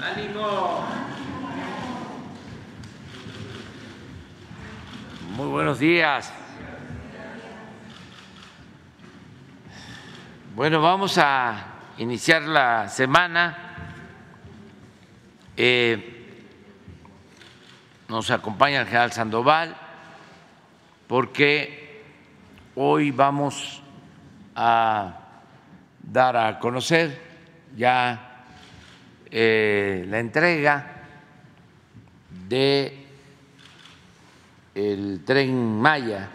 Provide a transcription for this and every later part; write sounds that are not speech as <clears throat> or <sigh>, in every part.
ánimo. Muy buenos días. Bueno, vamos a iniciar la semana. Eh, nos acompaña el general Sandoval porque hoy vamos a dar a conocer ya eh, la entrega de el tren Maya,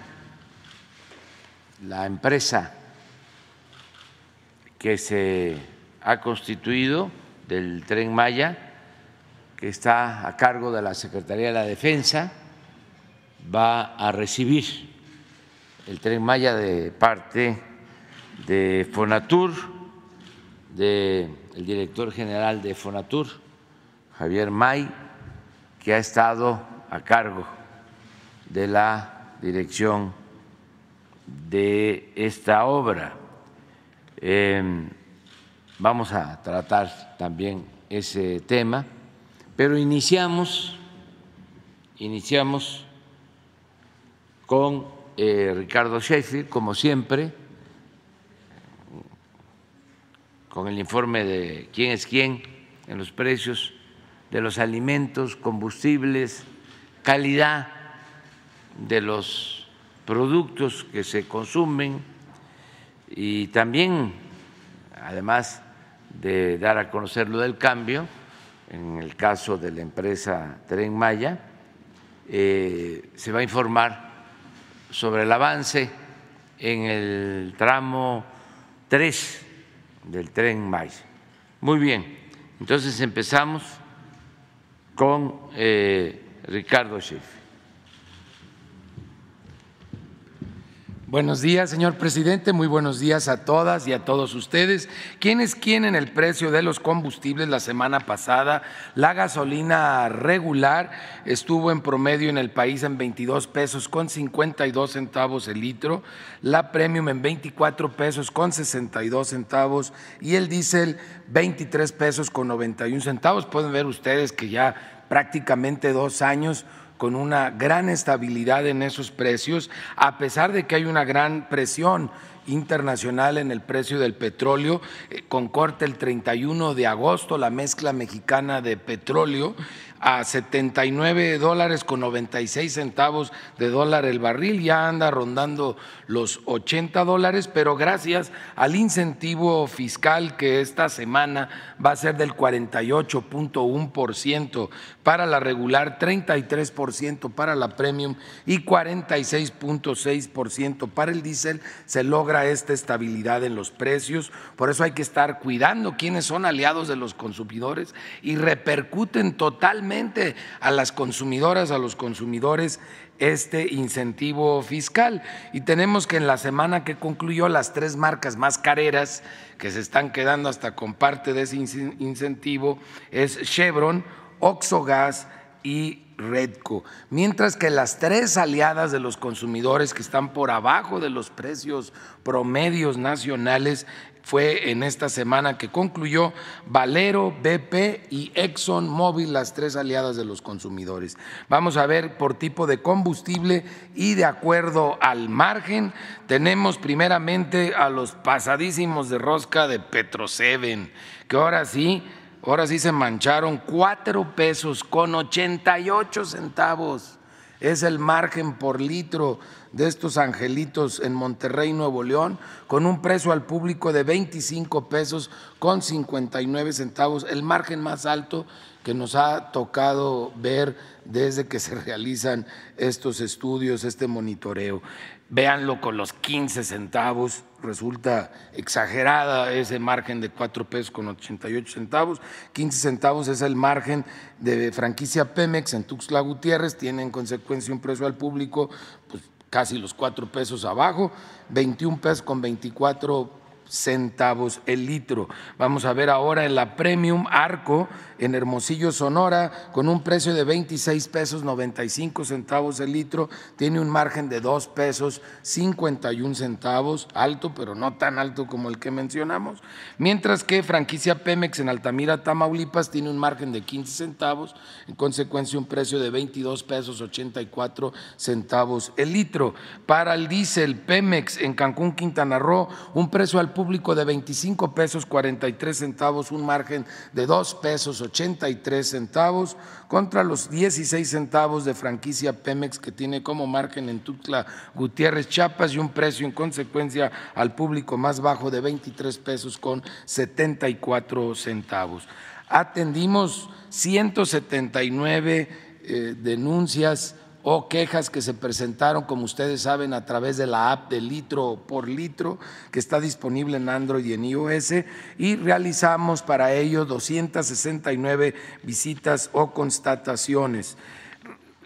la empresa que se ha constituido del tren Maya, que está a cargo de la Secretaría de la Defensa, va a recibir el tren Maya de parte de Fonatur, del director general de Fonatur, Javier May, que ha estado a cargo de la dirección de esta obra. Em, vamos a tratar también ese tema, pero iniciamos, iniciamos con eh, Ricardo Sheffield, como siempre, con el informe de quién es quién en los precios de los alimentos, combustibles, calidad de los productos que se consumen y también, además de dar a conocer lo del cambio, en el caso de la empresa Tren Maya, eh, se va a informar sobre el avance en el tramo 3 del Tren Maya. Muy bien, entonces empezamos con eh, Ricardo Schiff. Buenos días, señor presidente. Muy buenos días a todas y a todos ustedes. ¿Quién es quién en el precio de los combustibles la semana pasada? La gasolina regular estuvo en promedio en el país en 22 pesos con 52 centavos el litro, la premium en 24 pesos con 62 centavos y el diésel 23 pesos con 91 centavos. Pueden ver ustedes que ya prácticamente dos años con una gran estabilidad en esos precios, a pesar de que hay una gran presión internacional en el precio del petróleo, eh, con corte el 31 de agosto, la mezcla mexicana de petróleo a 79 dólares con 96 centavos de dólar el barril, ya anda rondando los 80 dólares, pero gracias al incentivo fiscal que esta semana va a ser del 48.1% para la regular, 33% para la premium y 46.6% para el diésel, se logra esta estabilidad en los precios. Por eso hay que estar cuidando quiénes son aliados de los consumidores y repercuten totalmente a las consumidoras, a los consumidores este incentivo fiscal. Y tenemos que en la semana que concluyó las tres marcas más careras que se están quedando hasta con parte de ese incentivo es Chevron, Oxogas y Redco, mientras que las tres aliadas de los consumidores que están por abajo de los precios promedios nacionales fue en esta semana que concluyó Valero, BP y Exxon Mobil, las tres aliadas de los consumidores. Vamos a ver por tipo de combustible y de acuerdo al margen, tenemos primeramente a los pasadísimos de rosca de Petroseven, que ahora sí, ahora sí se mancharon cuatro pesos con 88 centavos. Es el margen por litro de estos angelitos en Monterrey, Nuevo León, con un precio al público de 25 pesos con 59 centavos, el margen más alto que nos ha tocado ver desde que se <laughs> realizan estos estudios, este monitoreo. Véanlo con los 15 centavos, resulta exagerada ese margen de 4 pesos con 88 centavos. 15 centavos es el margen de franquicia Pemex en Tuxtla Gutiérrez, tiene en consecuencia un precio al público pues, casi los cuatro pesos abajo, 21 pesos con 24 centavos el litro. Vamos a ver ahora en la Premium Arco en Hermosillo, Sonora, con un precio de 26 pesos 95 centavos el litro, tiene un margen de 2 pesos 51 centavos, alto, pero no tan alto como el que mencionamos, mientras que franquicia Pemex en Altamira, Tamaulipas, tiene un margen de 15 centavos, en consecuencia un precio de 22 pesos 84 centavos el litro. Para el diésel Pemex en Cancún, Quintana Roo, un precio al público de 25 pesos 43 centavos, un margen de 2 pesos 83 centavos contra los 16 centavos de franquicia Pemex que tiene como margen en Tuxtla Gutiérrez, Chiapas y un precio en consecuencia al público más bajo de 23 pesos con 74 centavos. Atendimos 179 eh, denuncias o quejas que se presentaron, como ustedes saben, a través de la app de litro por litro, que está disponible en Android y en iOS, y realizamos para ello 269 visitas o constataciones.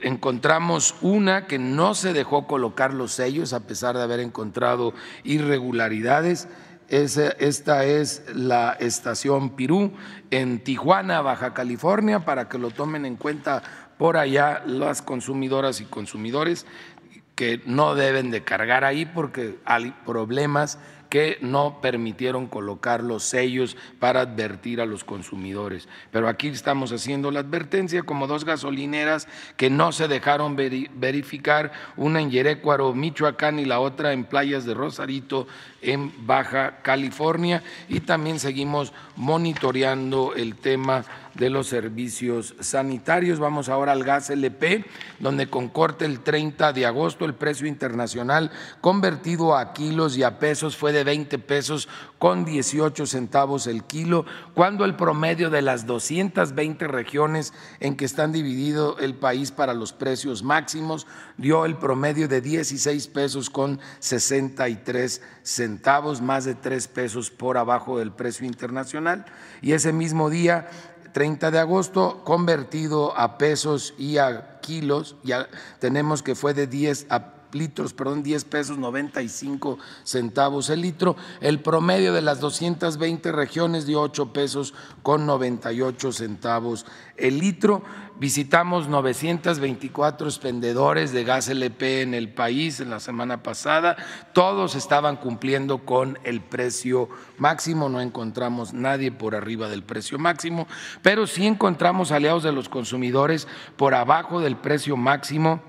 Encontramos una que no se dejó colocar los sellos a pesar de haber encontrado irregularidades. Esta es la estación Pirú en Tijuana, Baja California, para que lo tomen en cuenta por allá las consumidoras y consumidores que no deben de cargar ahí porque hay problemas que no permitieron colocar los sellos para advertir a los consumidores. Pero aquí estamos haciendo la advertencia como dos gasolineras que no se dejaron verificar, una en Yerecuaro, Michoacán y la otra en Playas de Rosarito, en Baja California. Y también seguimos monitoreando el tema de los servicios sanitarios. Vamos ahora al gas LP, donde con corte el 30 de agosto el precio internacional convertido a kilos y a pesos fue de 20 pesos con 18 centavos el kilo, cuando el promedio de las 220 regiones en que están dividido el país para los precios máximos dio el promedio de 16 pesos con 63 centavos, más de 3 pesos por abajo del precio internacional. Y ese mismo día 30 de agosto, convertido a pesos y a kilos, ya tenemos que fue de 10 a litros, perdón, 10 pesos 95 centavos el litro. El promedio de las 220 regiones dio 8 pesos con 98 centavos el litro. Visitamos 924 expendedores de gas LP en el país en la semana pasada. Todos estaban cumpliendo con el precio máximo. No encontramos nadie por arriba del precio máximo, pero sí encontramos aliados de los consumidores por abajo del precio máximo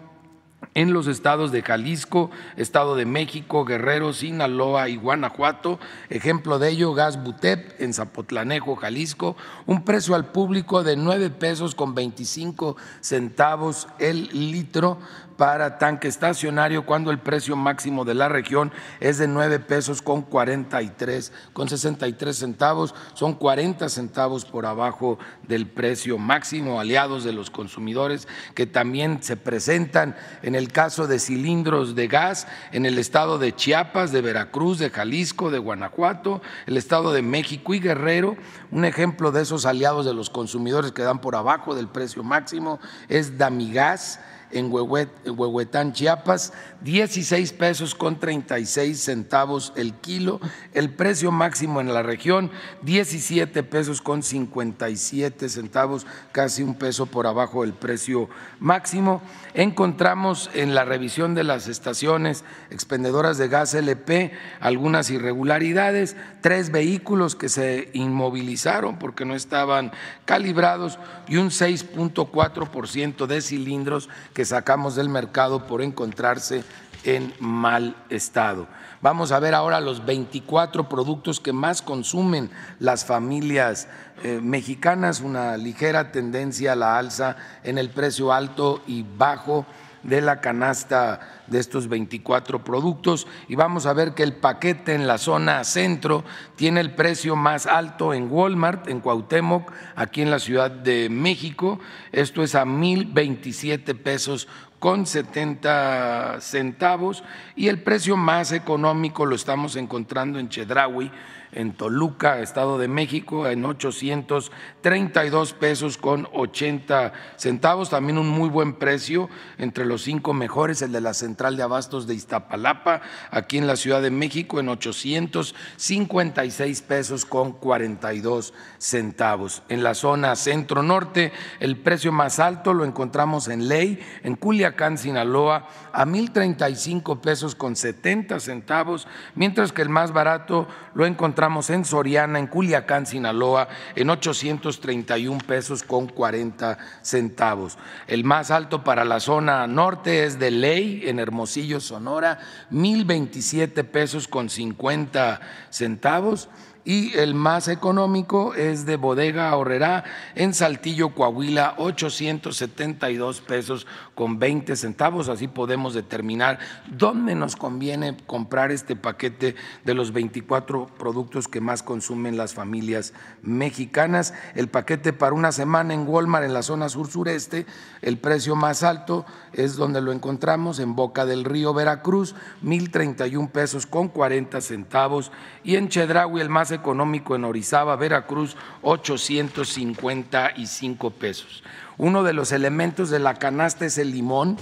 en los estados de Jalisco, Estado de México, Guerrero, Sinaloa y Guanajuato. Ejemplo de ello, Gas Butep en Zapotlanejo, Jalisco, un precio al público de nueve pesos con 25 centavos el litro para tanque estacionario cuando el precio máximo de la región es de 9 pesos con 43, con 63 centavos, son 40 centavos por abajo del precio máximo, aliados de los consumidores que también se presentan en el caso de cilindros de gas en el estado de Chiapas, de Veracruz, de Jalisco, de Guanajuato, el estado de México y Guerrero. Un ejemplo de esos aliados de los consumidores que dan por abajo del precio máximo es Damigas en Huehuetán, Chiapas, 16 pesos con 36 centavos el kilo. El precio máximo en la región, 17 pesos con 57 centavos, casi un peso por abajo del precio máximo. Encontramos en la revisión de las estaciones expendedoras de gas LP algunas irregularidades, tres vehículos que se inmovilizaron porque no estaban calibrados y un 6.4% de cilindros que sacamos del mercado por encontrarse en mal estado. Vamos a ver ahora los 24 productos que más consumen las familias eh, mexicanas, una ligera tendencia a la alza en el precio alto y bajo de la canasta de estos 24 productos y vamos a ver que el paquete en la zona centro tiene el precio más alto en Walmart, en Cuauhtémoc, aquí en la Ciudad de México. Esto es a 1.027 pesos con 70 centavos y el precio más económico lo estamos encontrando en Chedraui en Toluca, Estado de México, en 832 pesos con 80 centavos. También un muy buen precio entre los cinco mejores, el de la Central de Abastos de Iztapalapa, aquí en la Ciudad de México, en 856 pesos con 42 centavos. En la zona centro-norte, el precio más alto lo encontramos en Ley, en Culiacán, Sinaloa, a 1.035 pesos con 70 centavos, mientras que el más barato lo encontramos en Soriana, en Culiacán, Sinaloa, en 831 pesos con 40 centavos. El más alto para la zona norte es de Ley, en Hermosillo, Sonora, 1.027 pesos con 50 centavos y el más económico es de Bodega Horrera en Saltillo, Coahuila, 872 pesos con 20 centavos. Así podemos determinar dónde nos conviene comprar este paquete de los 24 productos que más consumen las familias mexicanas. El paquete para una semana en Walmart en la zona sur-sureste, el precio más alto es donde lo encontramos en Boca del Río, Veracruz, 1.031 pesos con 40 centavos y en Chedraui el más económico en Orizaba, Veracruz, 855 pesos. Uno de los elementos de la canasta es el limón,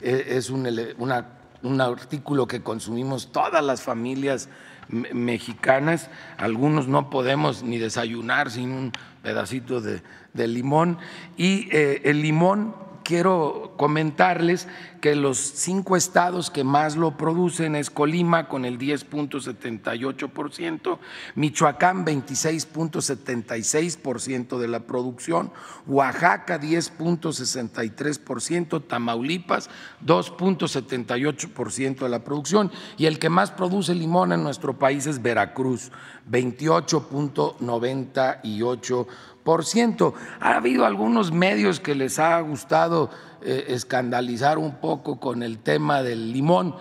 e, es un, artículo que consumimos todas las familias mexicanas, algunos no podemos ni desayunar sin un pedacito de, limón. Y eh, el limón quiero comentarles que los cinco estados que más lo producen es Colima con el 10.78%, Michoacán 26.76% de la producción, Oaxaca 10.63%, Tamaulipas 2.78% de la producción y el que más produce limón en nuestro país es Veracruz, 28.98%. Ha habido algunos medios que les ha gustado eh, escandalizar un poco con el tema del limón.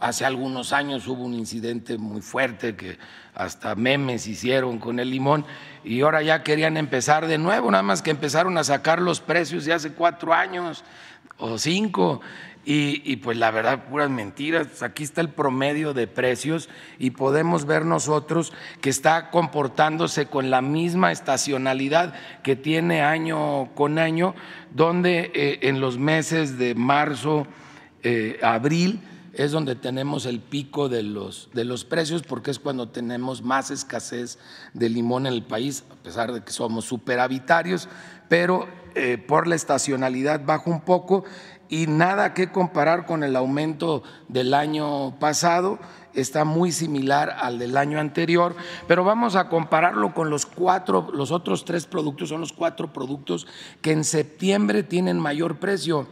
Hace algunos años hubo un incidente muy fuerte que hasta memes hicieron con el limón y ahora ya querían empezar de nuevo, nada más que empezaron a sacar los precios de hace cuatro años o cinco y, pues la verdad, puras mentiras. Aquí está el promedio de precios y podemos ver nosotros que está comportándose con la misma estacionalidad que tiene año con año, donde eh, en los meses de marzo, eh, abril, es donde tenemos el pico de los, de los precios porque es cuando tenemos más escasez de limón en el país, a pesar de que somos superavitarios, pero eh, por la estacionalidad baja un poco y nada que comparar con el aumento del año pasado, está muy similar al del año anterior, pero vamos a compararlo con los cuatro, los otros tres productos, son los cuatro productos que en septiembre tienen mayor precio,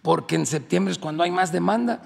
porque en septiembre es cuando hay más demanda.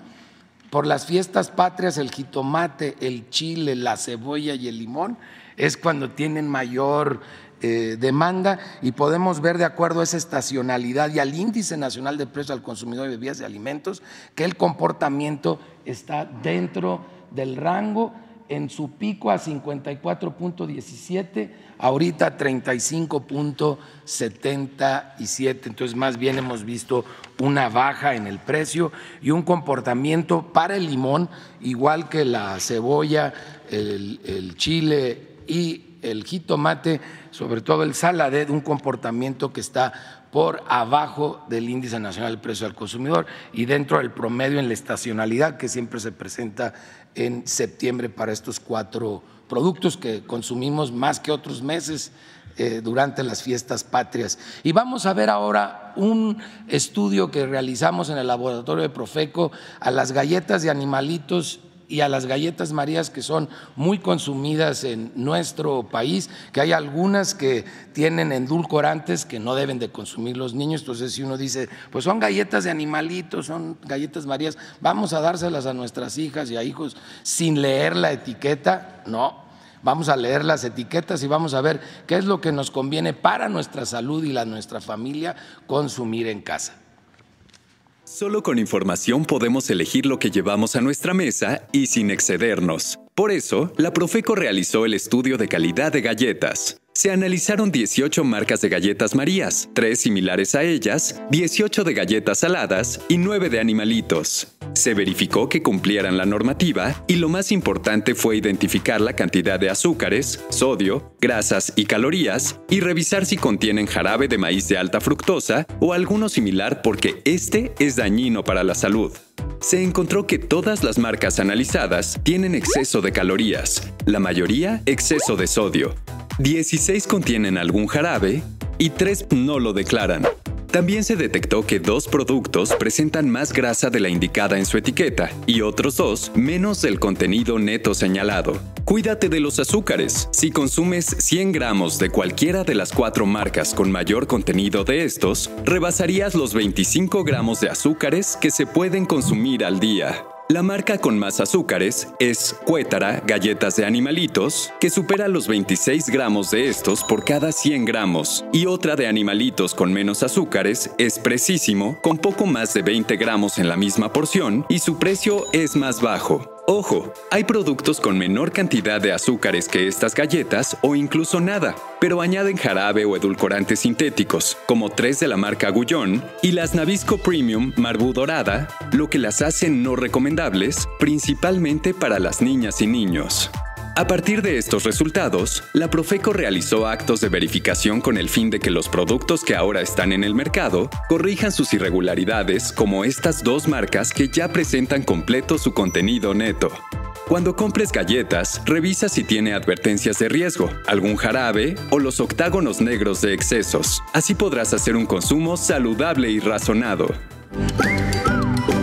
Por las fiestas patrias, el jitomate, el chile, la cebolla y el limón es cuando tienen mayor eh, demanda y podemos ver de acuerdo a esa estacionalidad y al índice nacional de precios al consumidor de bebidas y alimentos que el comportamiento está dentro del rango en su pico a 54.17, ahorita 35.77. Entonces, más bien hemos visto una baja en el precio y un comportamiento para el limón, igual que la cebolla, el, el chile y el jitomate, sobre todo el saladé, de un comportamiento que está por abajo del índice nacional del precio al consumidor y dentro del promedio en la estacionalidad que siempre se presenta en septiembre para estos cuatro productos que consumimos más que otros meses eh, durante las fiestas patrias. Y vamos a ver ahora un estudio que realizamos en el laboratorio de Profeco a las galletas de animalitos y a las galletas Marías que son muy consumidas en nuestro país, que hay algunas que tienen endulcorantes que no deben de consumir los niños. Entonces, si uno dice, pues son galletas de animalitos, son galletas Marías, vamos a dárselas a nuestras hijas y a hijos sin leer la etiqueta, no. Vamos a leer las etiquetas y vamos a ver qué es lo que nos conviene para nuestra salud y la nuestra familia consumir en casa. Solo con información podemos elegir lo que llevamos a nuestra mesa y sin excedernos. Por eso, la Profeco realizó el estudio de calidad de galletas. Se analizaron 18 marcas de galletas Marías, 3 similares a ellas, 18 de galletas saladas y 9 de animalitos. Se verificó que cumplieran la normativa y lo más importante fue identificar la cantidad de azúcares, sodio, grasas y calorías y revisar si contienen jarabe de maíz de alta fructosa o alguno similar porque este es dañino para la salud. Se encontró que todas las marcas analizadas tienen exceso de calorías, la mayoría exceso de sodio. 16 contienen algún jarabe y 3 no lo declaran. También se detectó que dos productos presentan más grasa de la indicada en su etiqueta y otros dos menos del contenido neto señalado. Cuídate de los azúcares. Si consumes 100 gramos de cualquiera de las cuatro marcas con mayor contenido de estos, rebasarías los 25 gramos de azúcares que se pueden consumir al día. La marca con más azúcares es Cuétara Galletas de Animalitos, que supera los 26 gramos de estos por cada 100 gramos, y otra de animalitos con menos azúcares es Precisísimo, con poco más de 20 gramos en la misma porción, y su precio es más bajo. Ojo, hay productos con menor cantidad de azúcares que estas galletas o incluso nada, pero añaden jarabe o edulcorantes sintéticos, como tres de la marca Gullón y las Nabisco Premium Marbú Dorada, lo que las hace no recomendables, principalmente para las niñas y niños. A partir de estos resultados, la Profeco realizó actos de verificación con el fin de que los productos que ahora están en el mercado corrijan sus irregularidades como estas dos marcas que ya presentan completo su contenido neto. Cuando compres galletas, revisa si tiene advertencias de riesgo, algún jarabe o los octágonos negros de excesos. Así podrás hacer un consumo saludable y razonado.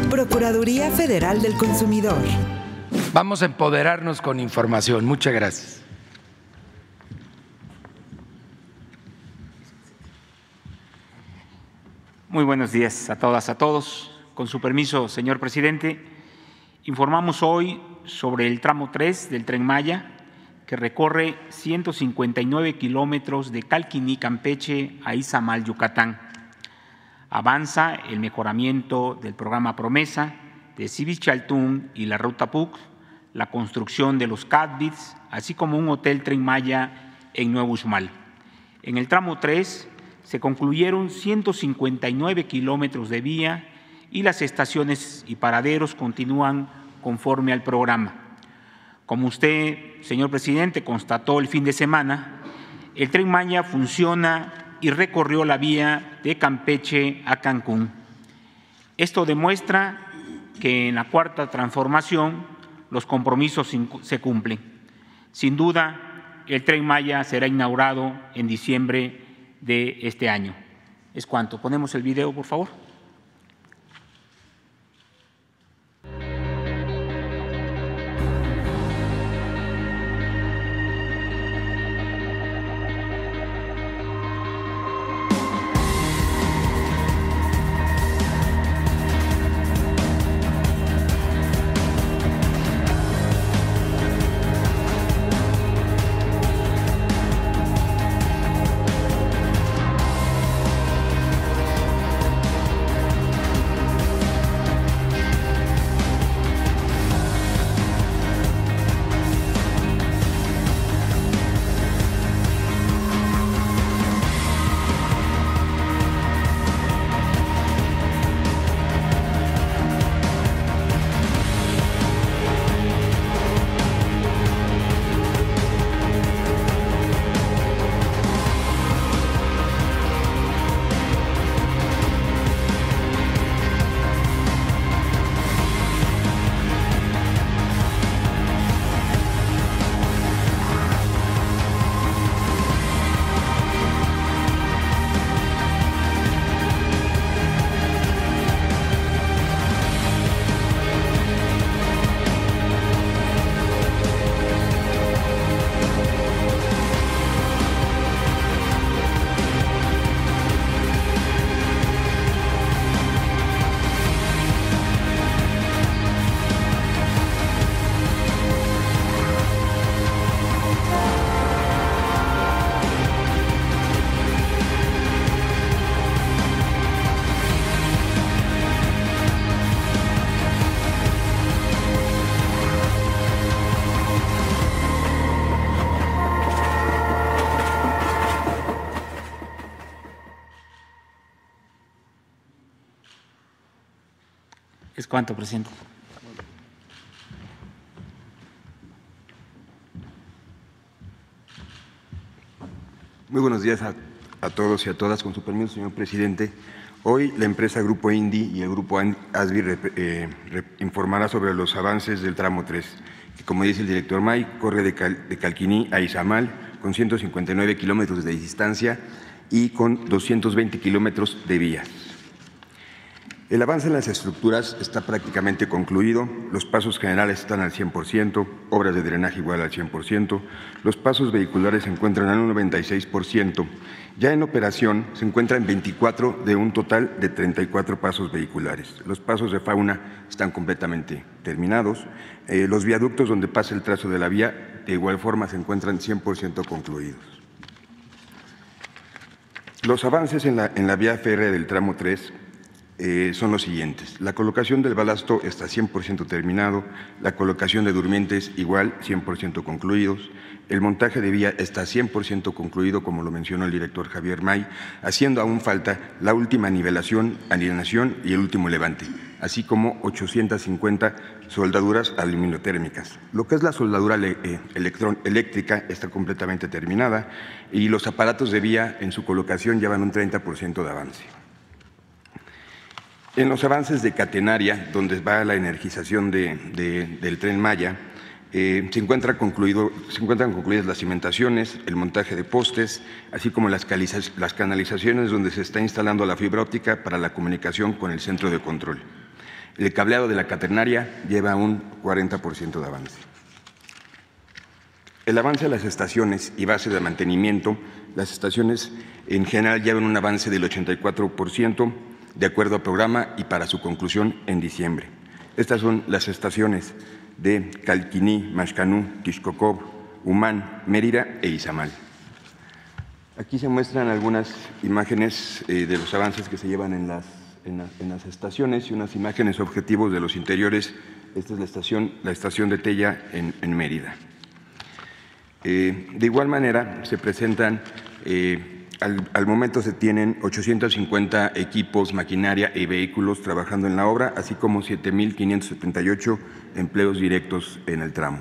Procuraduría Federal del Consumidor. Vamos a empoderarnos con información. Muchas gracias. Muy buenos días a todas, a todos. Con su permiso, señor presidente, informamos hoy sobre el tramo 3 del tren Maya, que recorre 159 kilómetros de Calquiní, Campeche a Izamal, Yucatán. Avanza el mejoramiento del programa Promesa de Chaltún y la Ruta PUC, la construcción de los CADBITS, así como un hotel Tren Maya en Nuevo Uxmal. En el tramo 3 se concluyeron 159 kilómetros de vía y las estaciones y paraderos continúan conforme al programa. Como usted, señor presidente, constató el fin de semana, el tren Maya funciona y recorrió la vía de Campeche a Cancún. Esto demuestra que en la cuarta transformación los compromisos se cumplen. Sin duda, el tren Maya será inaugurado en diciembre de este año. Es cuanto. Ponemos el video, por favor. Es cuanto, presidente. Muy buenos días a, a todos y a todas. Con su permiso, señor presidente. Hoy la empresa Grupo Indy y el Grupo ASBI eh, informará sobre los avances del tramo 3, que como dice el director May, corre de, Cal, de Calquiní a Izamal con 159 kilómetros de distancia y con 220 kilómetros de vías. El avance en las estructuras está prácticamente concluido, los pasos generales están al 100%, obras de drenaje igual al 100%, los pasos vehiculares se encuentran al 96%, ya en operación se encuentran 24 de un total de 34 pasos vehiculares. Los pasos de fauna están completamente terminados, eh, los viaductos donde pasa el trazo de la vía de igual forma se encuentran 100% concluidos. Los avances en la, en la vía férrea del tramo 3 eh, son los siguientes. La colocación del balasto está 100% terminado, la colocación de durmientes igual 100% concluidos, el montaje de vía está 100% concluido, como lo mencionó el director Javier May, haciendo aún falta la última nivelación, alineación y el último levante, así como 850 soldaduras aluminotérmicas. Lo que es la soldadura eh, eléctrica está completamente terminada y los aparatos de vía en su colocación llevan un 30% de avance. En los avances de catenaria, donde va la energización de, de, del tren Maya, eh, se, encuentran concluidas las cimentaciones, el montaje de postes, así como las, canalizaciones donde se está instalando la fibra óptica para la comunicación con el centro de control. El cableado de la catenaria lleva un 40% de avance. El avance de las estaciones y base de mantenimiento, las estaciones en general llevan un avance del 84%, de acuerdo al programa y para su conclusión en diciembre. Estas son las estaciones de Calquiní, Mashcanú, Tishkokov, Humán, Mérida e Izamal. Aquí se muestran algunas imágenes eh, de los avances que se llevan en las, estaciones y unas imágenes objetivos de los interiores. Esta es la estación, la estación de Tella en, en Mérida. Eh, de igual manera, se presentan eh, al, momento se tienen 850 equipos, maquinaria y vehículos trabajando en la obra, así como 7.578 empleos directos en el tramo.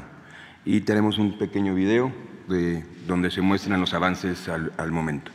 Y tenemos un pequeño video de, donde se muestran los avances al momento.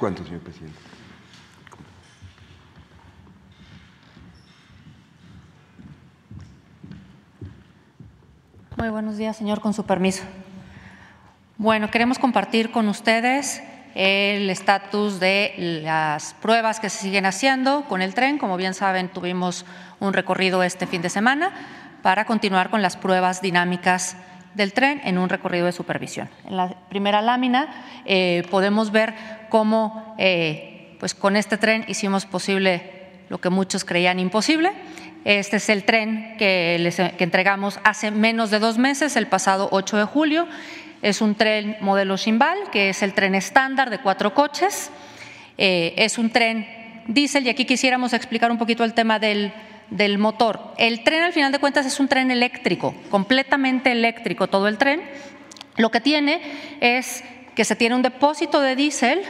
Cuánto, señor presidente? Muy buenos días, señor, con su permiso. Bueno, queremos compartir con ustedes el estatus de las pruebas que se siguen haciendo con el tren. Como bien saben, tuvimos un recorrido este fin de semana para continuar con las pruebas dinámicas del tren en un recorrido de supervisión. En la primera lámina eh, podemos ver cómo eh, pues con este tren hicimos posible lo que muchos creían imposible. Este es el tren que, les, entregamos hace menos de dos meses, el pasado 8 de julio. Es un tren modelo Shimbal, que es el tren estándar de cuatro coches. Eh, es un tren diésel y aquí quisiéramos explicar un poquito el tema del, del motor. El tren al final de cuentas es un tren eléctrico, completamente eléctrico todo el tren. Lo que tiene es que se tiene un depósito de diésel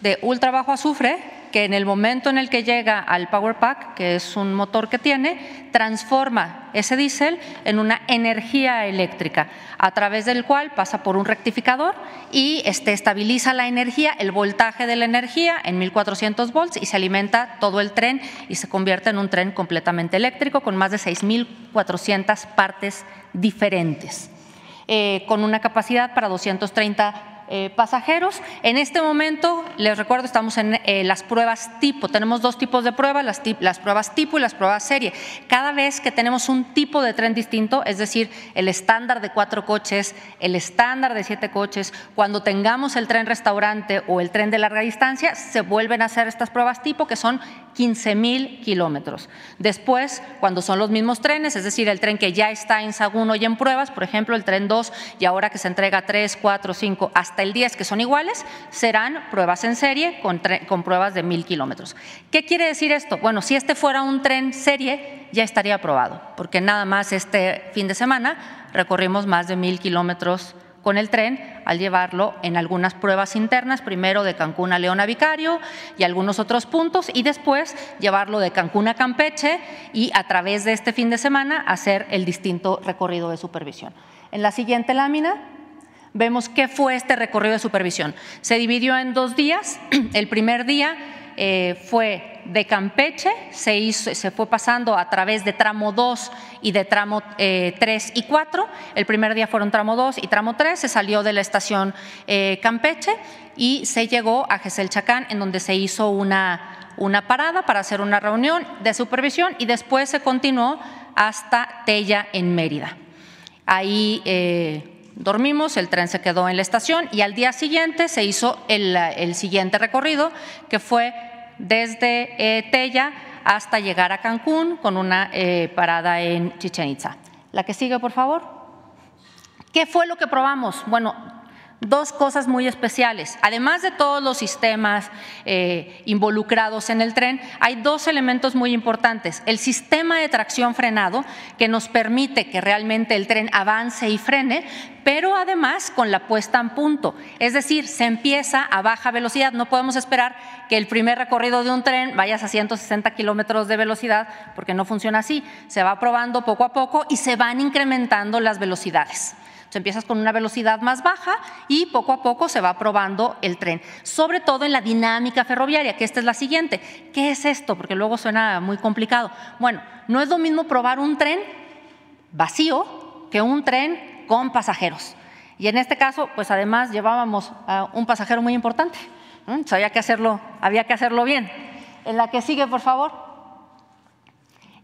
de ultra bajo azufre que en el momento en el que llega al Power Pack, que es un motor que tiene, transforma ese diésel en una energía eléctrica, a través del cual pasa por un rectificador y este, estabiliza la energía, el voltaje de la energía en 1400 volts y se alimenta todo el tren y se convierte en un tren completamente eléctrico con más de 6400 partes diferentes. Eh, con una capacidad para 230 eh, pasajeros. En este momento, les recuerdo, estamos en eh, las pruebas tipo. Tenemos dos tipos de pruebas, las, las, pruebas tipo y las pruebas serie. Cada vez que tenemos un tipo de tren distinto, es decir, el estándar de cuatro coches, el estándar de siete coches, cuando tengamos el tren restaurante o el tren de larga distancia, se vuelven a hacer estas pruebas tipo que son 15 mil kilómetros. Después, cuando son los mismos trenes, es decir, el tren que ya está en Saguno y en pruebas, por ejemplo, el tren 2 y ahora que se entrega 3, 4, 5, hasta el 10 que son iguales, serán pruebas en serie con, con pruebas de mil kilómetros. ¿Qué quiere decir esto? Bueno, si este fuera un tren serie, ya estaría aprobado, porque nada más este fin de semana recorrimos más de mil kilómetros con el tren al llevarlo en algunas pruebas internas, primero de Cancún a Leona Vicario y algunos otros puntos, y después llevarlo de Cancún a Campeche y a través de este fin de semana hacer el distinto recorrido de supervisión. En la siguiente lámina vemos qué fue este recorrido de supervisión. Se dividió en dos días. <clears throat> El primer día eh, fue de Campeche, se, hizo, se, fue pasando a través de tramo 2 y de tramo eh, 3 y 4. El primer día fueron tramo 2 y tramo 3, se salió de la estación eh, Campeche y se llegó a Gesel Chacán, en donde se hizo una, una parada para hacer una reunión de supervisión y después se continuó hasta Tella en Mérida. Ahí eh, dormimos, el tren se quedó en la estación y al día siguiente se hizo el, siguiente recorrido que fue desde eh, Tella hasta llegar a Cancún con una eh, parada en Chichen Itza. La que sigue, por favor. ¿Qué fue lo que probamos? Bueno, dos cosas muy especiales. Además de todos los sistemas eh, involucrados en el tren, hay dos elementos muy importantes. El sistema de tracción frenado, que nos permite que realmente el tren avance y frene, pero además con la puesta en punto. Es decir, se empieza a baja velocidad. No podemos esperar que el primer recorrido de un tren vayas a 160 kilómetros de velocidad, porque no funciona así. Se va probando poco a poco y se van incrementando las velocidades. Entonces empiezas con una velocidad más baja y poco a poco se va probando el tren, sobre todo en la dinámica ferroviaria, que esta es la siguiente. ¿Qué es esto? Porque luego suena muy complicado. Bueno, no es lo mismo probar un tren vacío que un tren con pasajeros. Y en este caso, pues además llevábamos a un pasajero muy importante. había que hacerlo, había que hacerlo bien. En la que sigue, por favor.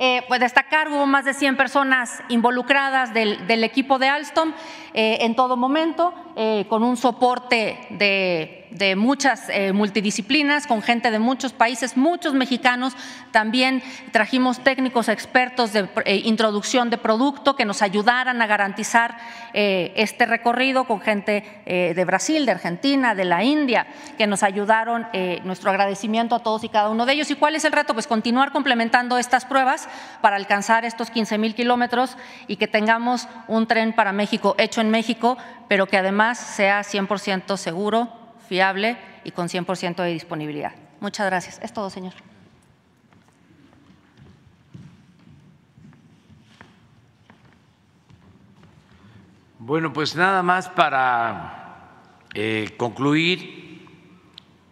Eh, pues destacar, hubo más de 100 personas involucradas del, equipo de Alstom eh, en todo momento, eh, con un soporte de de muchas eh, multidisciplinas, con gente de muchos países, muchos mexicanos. También trajimos técnicos expertos de eh, introducción de producto que nos ayudaran a garantizar eh, este recorrido con gente de Brasil, de Argentina, de la India, que nos ayudaron. nuestro agradecimiento a todos y cada uno de ellos. ¿Y cuál es el reto? Pues continuar complementando estas pruebas para alcanzar estos 15 mil kilómetros y que tengamos un tren para México hecho en México, pero que además sea 100% seguro, fiable y con 100% de disponibilidad. Muchas gracias. Es todo, señor. Bueno, pues nada más para eh, concluir,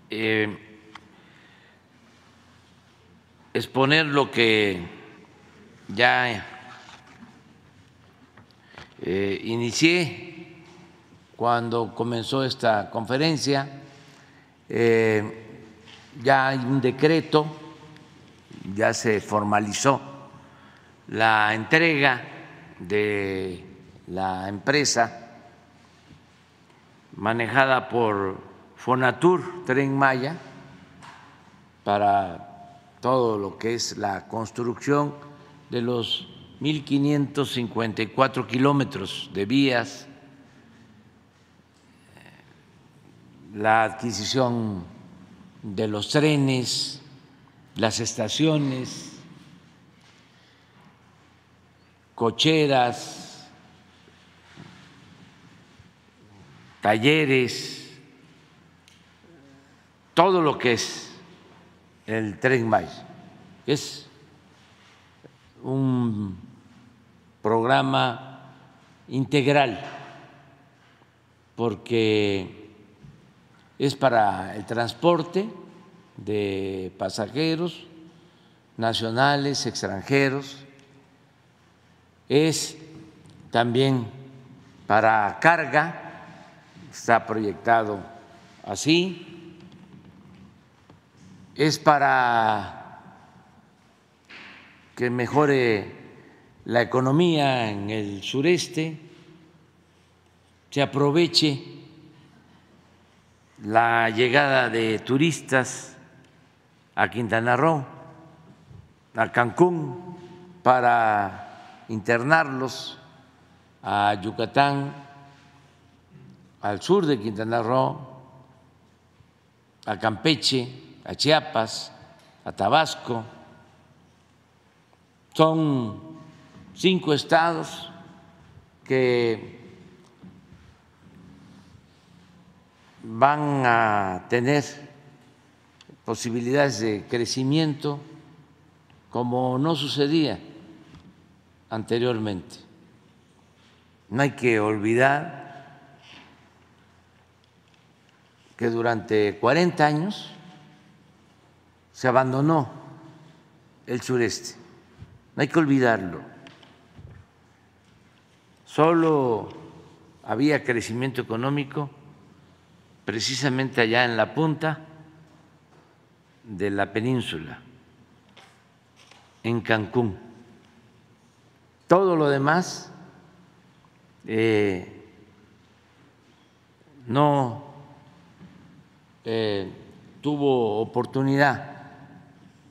eh, exponer lo que ya eh, inicié cuando comenzó esta conferencia. Eh, ya hay un decreto, ya se formalizó la entrega de la empresa manejada por Fonatur Tren Maya para todo lo que es la construcción de los 1.554 kilómetros de vías, la adquisición de los trenes, las estaciones, cocheras, talleres, todo lo que es el tren Maya. Es un programa integral porque es para el transporte de pasajeros nacionales, extranjeros, es también para carga, está proyectado así, es para que mejore la economía en el sureste, se aproveche la llegada de turistas a Quintana Roo, a Cancún, para internarlos a Yucatán, al sur de Quintana Roo, a Campeche, a Chiapas, a Tabasco. Son cinco estados que van a tener posibilidades de crecimiento como no sucedía anteriormente. No hay que olvidar que durante 40 años se abandonó el sureste. No hay que olvidarlo. Solo había crecimiento económico precisamente allá en la punta de la península, en Cancún todo lo demás eh, no eh, tuvo oportunidad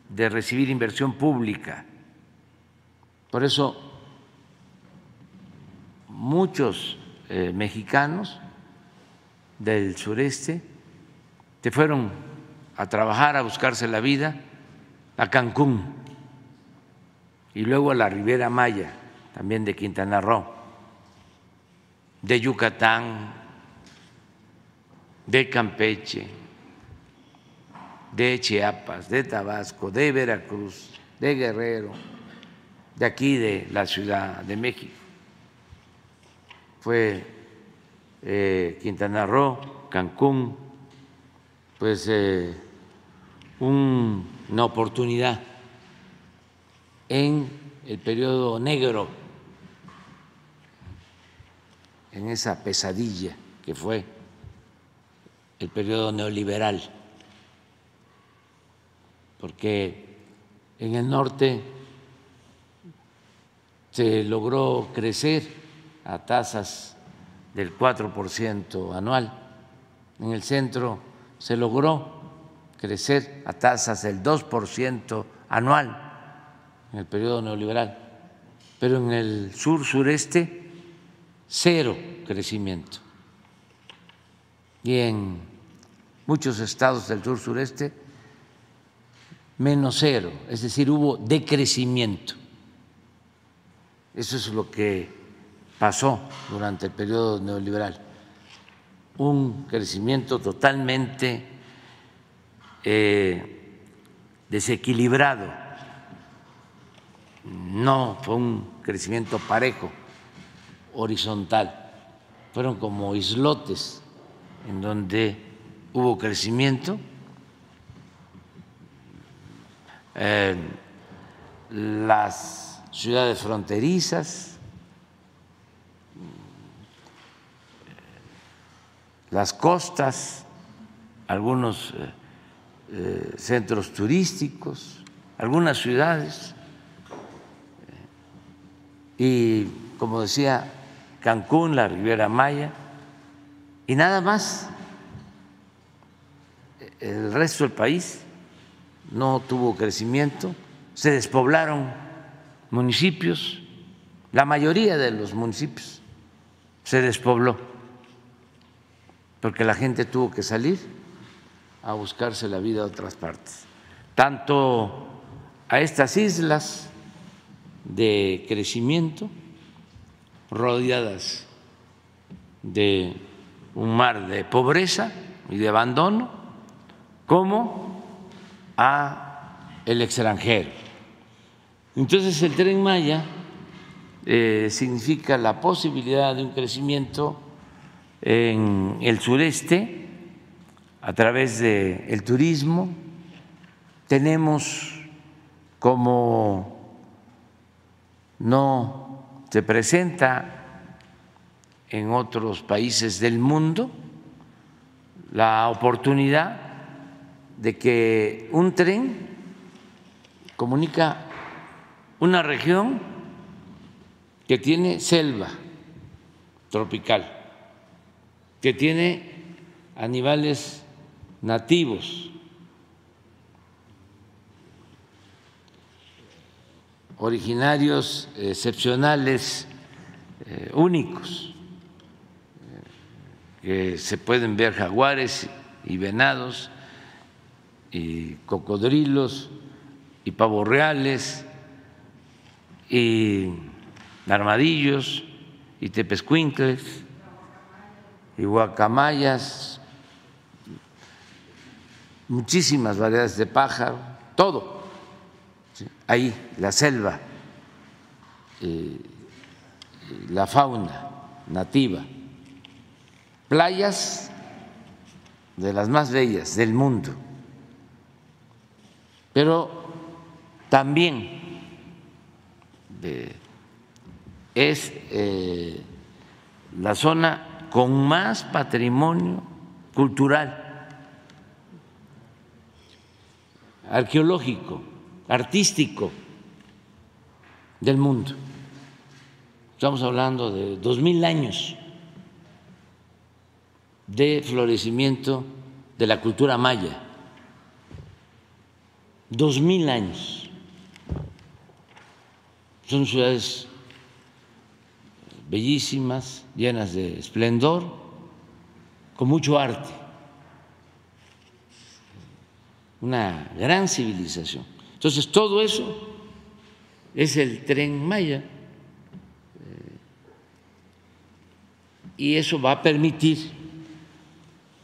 de recibir inversión pública. Por eso muchos eh, mexicanos del sureste se fueron a trabajar, a buscarse la vida a Cancún y luego a la Ribera Maya también de Quintana Roo, de Yucatán, de Campeche, de Chiapas, de Tabasco, de Veracruz, de Guerrero, de aquí de la Ciudad de México. Fue eh, Quintana Roo, Cancún, pues eh, una oportunidad en el periodo negro en esa pesadilla que fue el periodo neoliberal, porque en el norte se logró crecer a tasas del 4% anual, en el centro se logró crecer a tasas del 2% anual en el periodo neoliberal, pero en el sur sureste cero crecimiento. Y en muchos estados del sur sureste, menos cero, es decir, hubo decrecimiento. Eso es lo que pasó durante el periodo neoliberal. Un crecimiento totalmente eh, desequilibrado. No fue un crecimiento parejo horizontal, fueron como islotes en donde hubo crecimiento. las ciudades fronterizas, las costas, algunos eh, eh, centros turísticos, algunas ciudades. Y como decía, Cancún, la Riviera Maya, y nada más. El resto del país no tuvo crecimiento, se despoblaron municipios, la mayoría de los municipios se despobló, porque la gente tuvo que salir a buscarse la vida a otras partes, tanto a estas islas de crecimiento rodeadas de un mar de pobreza y de abandono, como a el extranjero. Entonces el tren Maya eh, significa la posibilidad de un crecimiento en el sureste a través del turismo. Tenemos como no se presenta en otros países del mundo la oportunidad de que un tren comunica una región que tiene selva tropical, que tiene animales nativos, originarios excepcionales, eh, únicos, que se pueden ver jaguares y venados y cocodrilos y pavos reales y armadillos y tepescuincles y muchísimas variedades de pájaro, todo. Ahí, la selva, eh, la fauna nativa, playas de las más bellas del mundo, pero también es eh, la zona con más patrimonio cultural, arqueológico, artístico del mundo. Estamos hablando de dos mil años de florecimiento de la cultura maya. Dos mil años. Son ciudades bellísimas, llenas de esplendor, con mucho arte. Una gran civilización. Entonces, todo eso es el tren Maya. Y eso va a permitir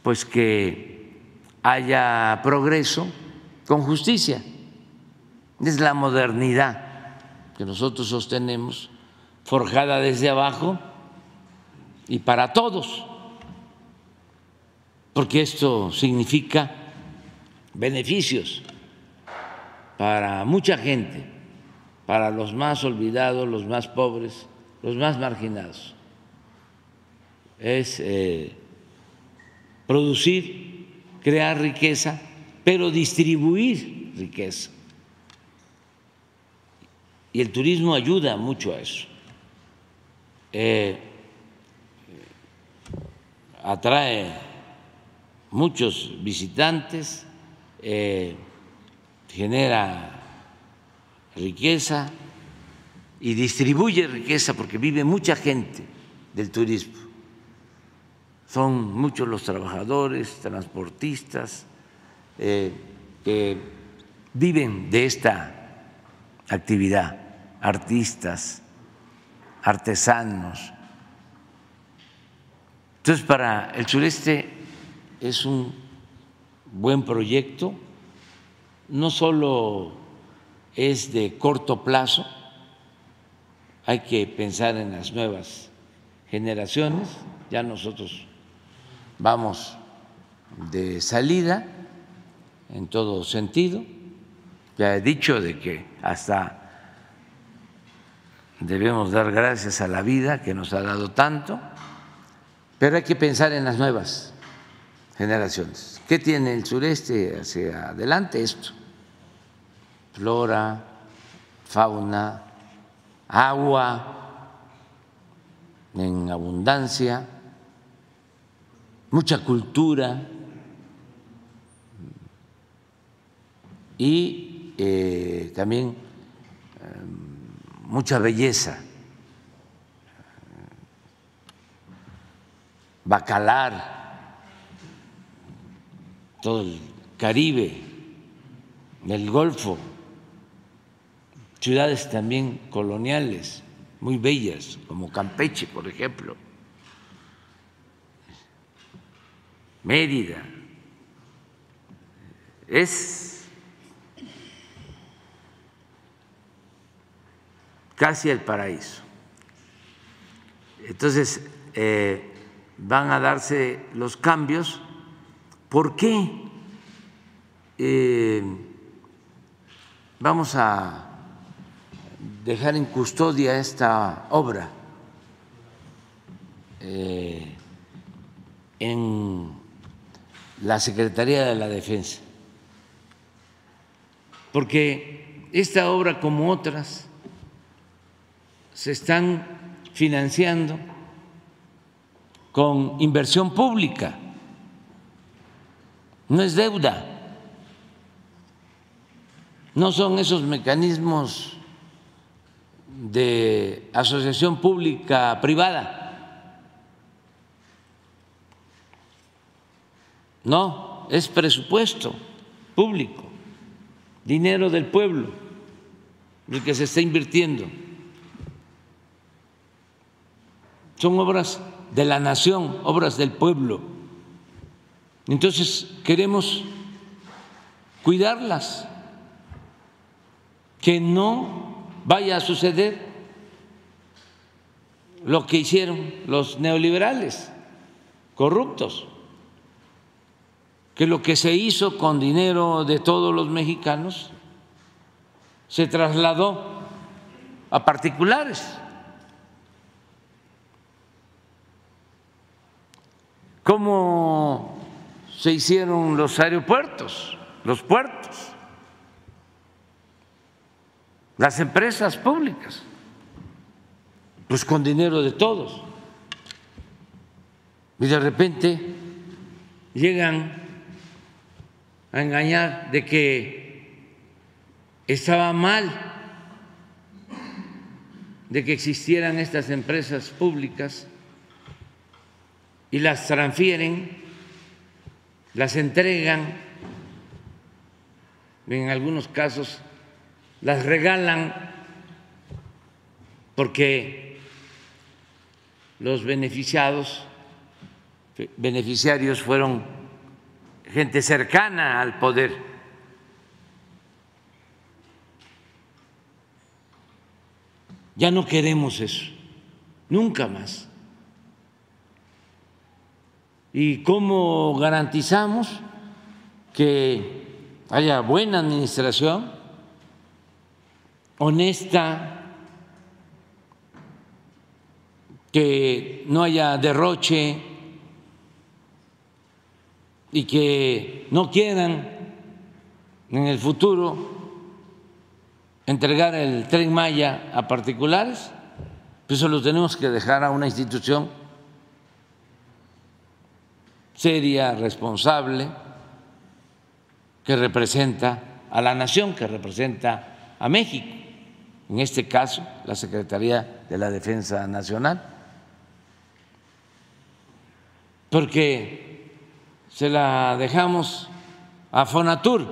pues que haya progreso con justicia. Es la modernidad que nosotros sostenemos, forjada desde abajo y para todos, porque esto significa beneficios para mucha gente, para los más olvidados, los más pobres, los más marginados. Es eh, producir, crear riqueza, pero distribuir riqueza. Y el turismo ayuda mucho a eso. Eh, atrae muchos visitantes, eh, genera riqueza y distribuye riqueza porque vive mucha gente del turismo. Son muchos los trabajadores, transportistas, eh, que viven de esta actividad, artistas, artesanos. Entonces, para el sureste es un buen proyecto, no solo es de corto plazo, hay que pensar en las nuevas generaciones, ya nosotros vamos de salida en todo sentido. Ya he dicho de que hasta debemos dar gracias a la vida que nos ha dado tanto, pero hay que pensar en las nuevas generaciones. ¿Qué tiene el sureste hacia adelante? Esto, flora, fauna, agua en abundancia, mucha cultura y eh, también mucha belleza. Bacalar, todo el Caribe, el Golfo, ciudades también coloniales muy bellas, como Campeche, por ejemplo, Mérida. Es casi el paraíso. Entonces, eh, van a darse los cambios. ¿Por qué eh, vamos a dejar en custodia esta obra eh, en la Secretaría de la Defensa? Porque esta obra, como otras, se están financiando con inversión pública, no es deuda, no son esos mecanismos de asociación pública privada. No, es presupuesto público, dinero del pueblo, el que se está invirtiendo. Son obras de la nación, obras del pueblo. Entonces queremos cuidarlas, que no vaya a suceder lo que hicieron los neoliberales corruptos, que lo que se hizo con dinero de todos los mexicanos se trasladó a particulares. ¿Cómo se hicieron los aeropuertos, los puertos? las empresas públicas, pues con dinero de todos. Y de repente llegan a engañar de que estaba mal de que existieran estas empresas públicas y las transfieren, las entregan, en algunos casos las regalan porque los beneficiados, beneficiarios fueron gente cercana al poder. Ya no queremos eso, nunca más. ¿Y cómo garantizamos que haya buena administración? honesta, que no haya derroche y que no quieran en el futuro entregar el tren Maya a particulares, pues eso lo tenemos que dejar a una institución seria, responsable, que representa a la nación, que representa a México. En este caso la Secretaría de la Defensa Nacional, porque se la dejamos a Fonatur,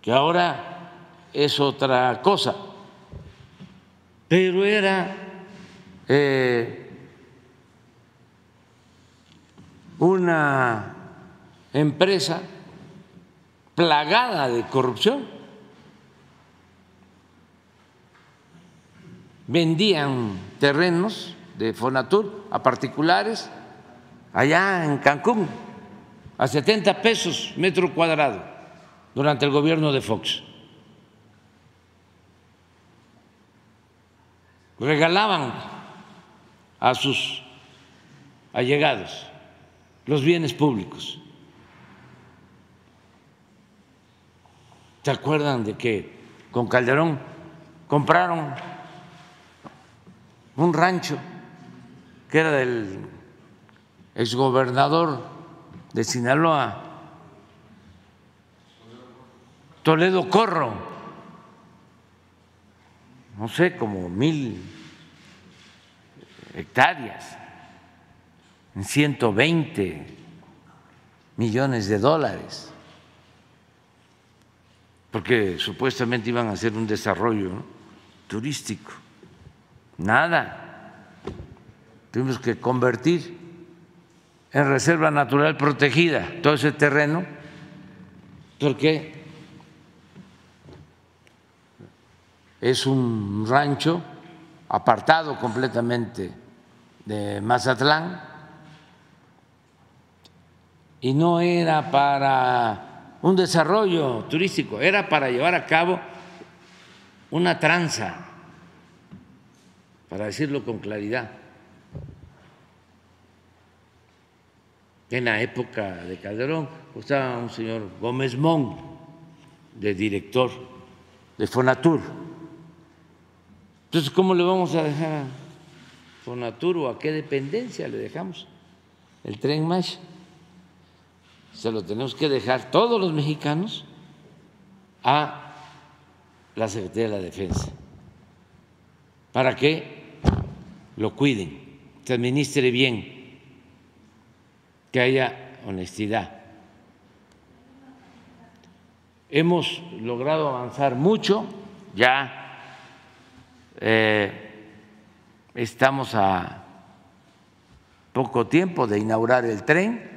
que ahora es otra cosa, pero era eh, una empresa plagada de corrupción vendían terrenos de Fonatur a particulares allá en Cancún a 70 pesos metro cuadrado durante el gobierno de Fox. Regalaban a sus allegados los bienes públicos. ¿Se acuerdan de que con Calderón compraron un rancho que era del exgobernador de Sinaloa, Toledo Corro, no sé, como mil hectáreas, en 120 millones de dólares, porque supuestamente iban a hacer un desarrollo turístico. Nada. Tuvimos que convertir en reserva natural protegida todo ese terreno, porque es un rancho apartado completamente de Mazatlán y no era para un desarrollo turístico, era para llevar a cabo una tranza, para decirlo con claridad. En la época de Calderón estaba un señor Gómez Mon, de director de Fonatur. Entonces, ¿cómo le vamos a dejar Fonatur o a qué dependencia le dejamos el tren Maya. Se lo tenemos que dejar todos los mexicanos a la Secretaría de la Defensa. Para que lo cuiden, se administre bien, que haya honestidad. Hemos logrado avanzar mucho, ya eh, Estamos a poco tiempo de inaugurar el tren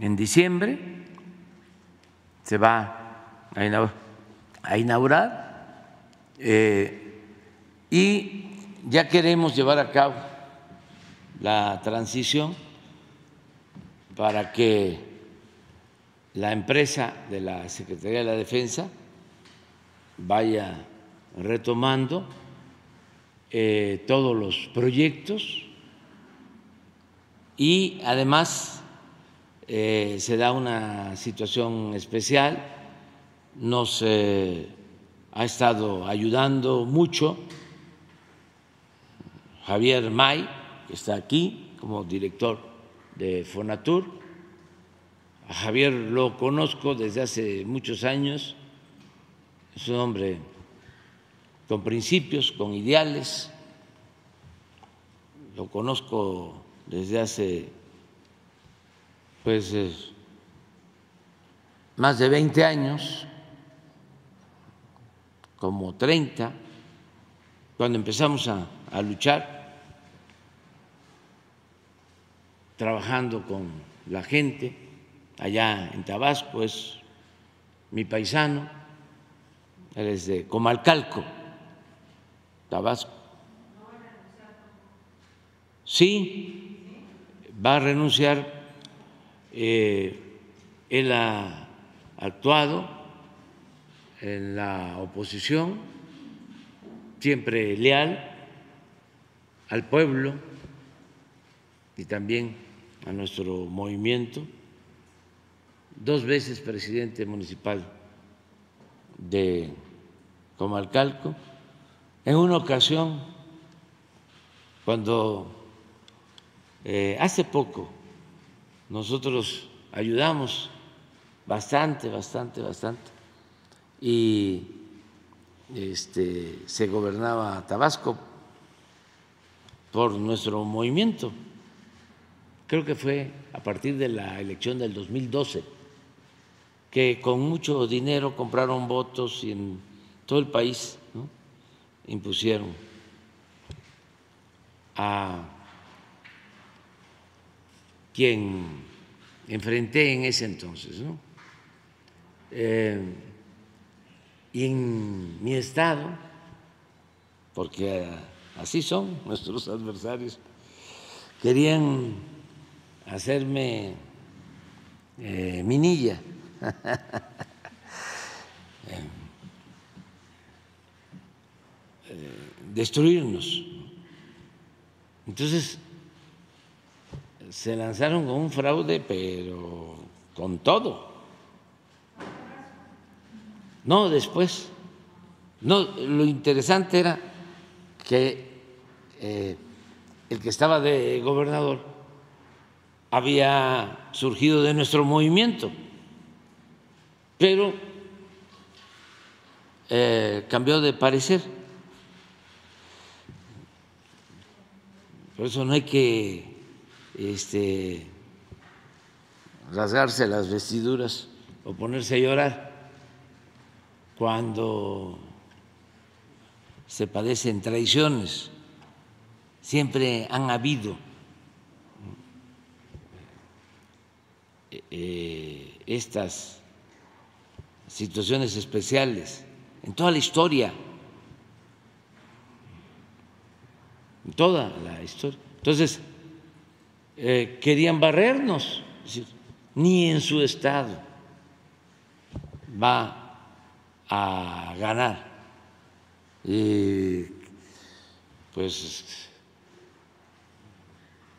en diciembre. Se va a inaugurar, eh, y ya queremos llevar a cabo la transición para que la empresa de la Secretaría de la Defensa vaya retomando eh, todos los proyectos y además eh, se da una situación especial, nos ha estado ayudando mucho Javier May, que está aquí como director de Fonatur. A Javier lo conozco desde hace muchos años, es un hombre con principios, con ideales. Lo conozco desde hace pues más de 20 años, como 30, cuando empezamos a, a luchar, trabajando con la gente allá en Tabasco, es mi paisano, él es de Comalcalco Tabasco. Sí, va a renunciar. Eh, él ha actuado en la oposición, siempre leal al pueblo y también a nuestro movimiento, dos veces presidente municipal de Comalcalco. En una ocasión, cuando eh, hace poco nosotros ayudamos bastante, bastante, bastante, y este, se gobernaba Tabasco por nuestro movimiento. Creo que fue a partir de la elección del 2012 que con mucho dinero compraron votos en todo el país impusieron a quien enfrenté en ese entonces. ¿no? Eh, y en mi estado, porque así son <laughs> nuestros adversarios, querían hacerme eh, minilla. <laughs> Eh, destruirnos. Entonces, se lanzaron con un fraude, pero con todo. No, después. No, lo interesante era que eh, el que estaba de gobernador había surgido de nuestro movimiento, pero eh, cambió de parecer. Por eso no hay que este, rasgarse las vestiduras o ponerse a llorar cuando se padecen traiciones. Siempre han habido eh, estas situaciones especiales en toda la historia, en toda la historia. Entonces, eh, querían barrernos, ni en su estado va a ganar. Y pues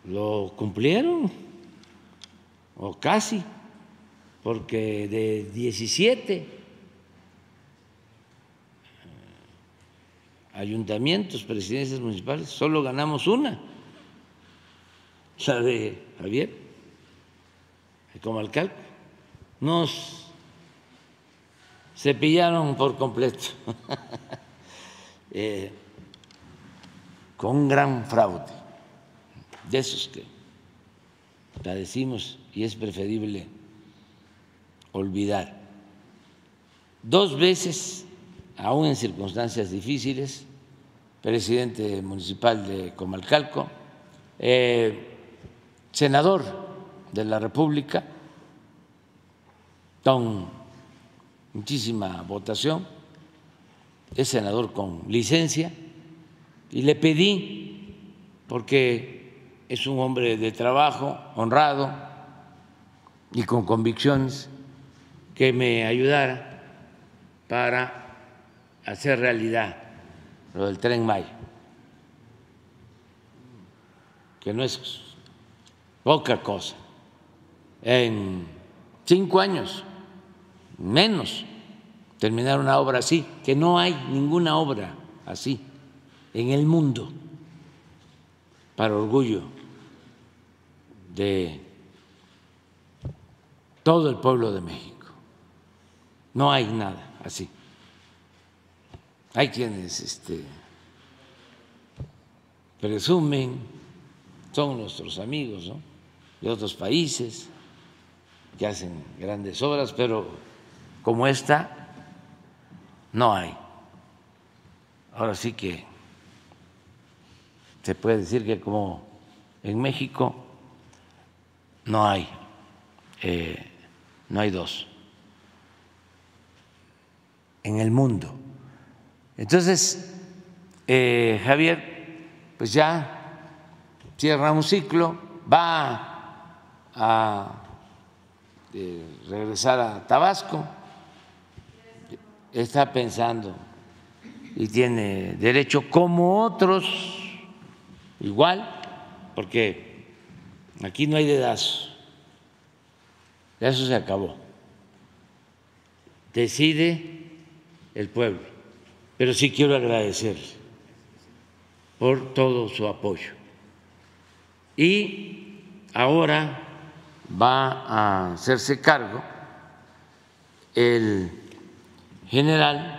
lo cumplieron, o casi, porque de 17 ayuntamientos, presidencias municipales, solo ganamos una, la de Javier, como alcalde. Nos cepillaron por completo, <laughs> eh, con un gran fraude, de esos que padecimos y es preferible olvidar. Dos veces, aún en circunstancias difíciles, presidente municipal de Comalcalco, eh, senador de la República, con muchísima votación, es senador con licencia, y le pedí, porque es un hombre de trabajo, honrado y con convicciones, que me ayudara para hacer realidad lo del tren Maya, que no es poca cosa. En cinco años, menos, terminar una obra así, que no hay ninguna obra así en el mundo, para orgullo de todo el pueblo de México. No hay nada así. Hay quienes este, presumen, son nuestros amigos de otros países que hacen grandes obras, pero como esta no hay. Ahora sí que se puede decir que como en México no hay, eh, no hay dos. En el mundo entonces, eh, Javier, pues ya cierra un ciclo, va a eh, regresar a Tabasco, está pensando y tiene derecho como otros, igual, porque aquí no hay dedazo, eso se acabó. Decide el pueblo pero sí quiero agradecer por todo su apoyo. Y ahora va a hacerse cargo el general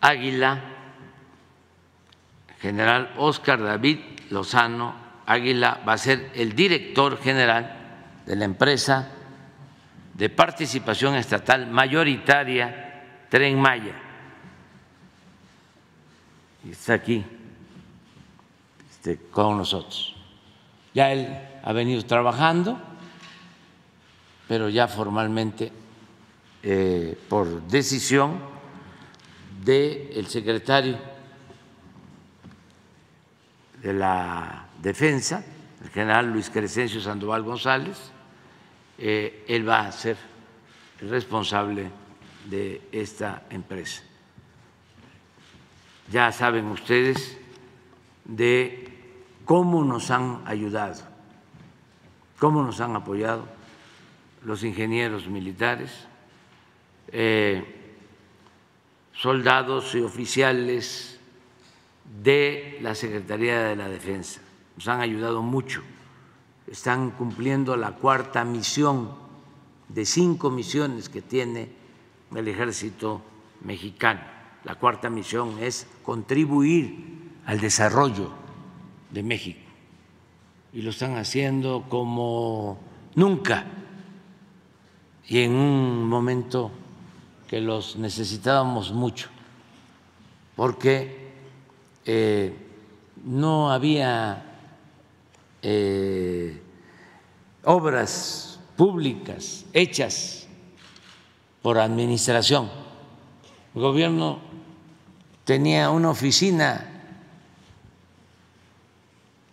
Águila, general Oscar David Lozano Águila va a ser el director general de la empresa de participación estatal mayoritaria Tren Maya está aquí este, con nosotros. Ya él ha venido trabajando, pero ya formalmente eh, por decisión del secretario de la Defensa, el general Luis Crescencio Sandoval González, eh, él va a ser el responsable de esta empresa. Ya saben ustedes de cómo nos han ayudado, cómo nos han apoyado los ingenieros militares, eh, soldados y oficiales de la Secretaría de la Defensa. Nos han ayudado mucho. Están cumpliendo la cuarta misión de cinco misiones que tiene el ejército mexicano. La cuarta misión es contribuir al desarrollo de México. Y lo están haciendo como nunca y en un momento que los necesitábamos mucho, porque eh, no había eh, obras públicas hechas por administración. El gobierno tenía una oficina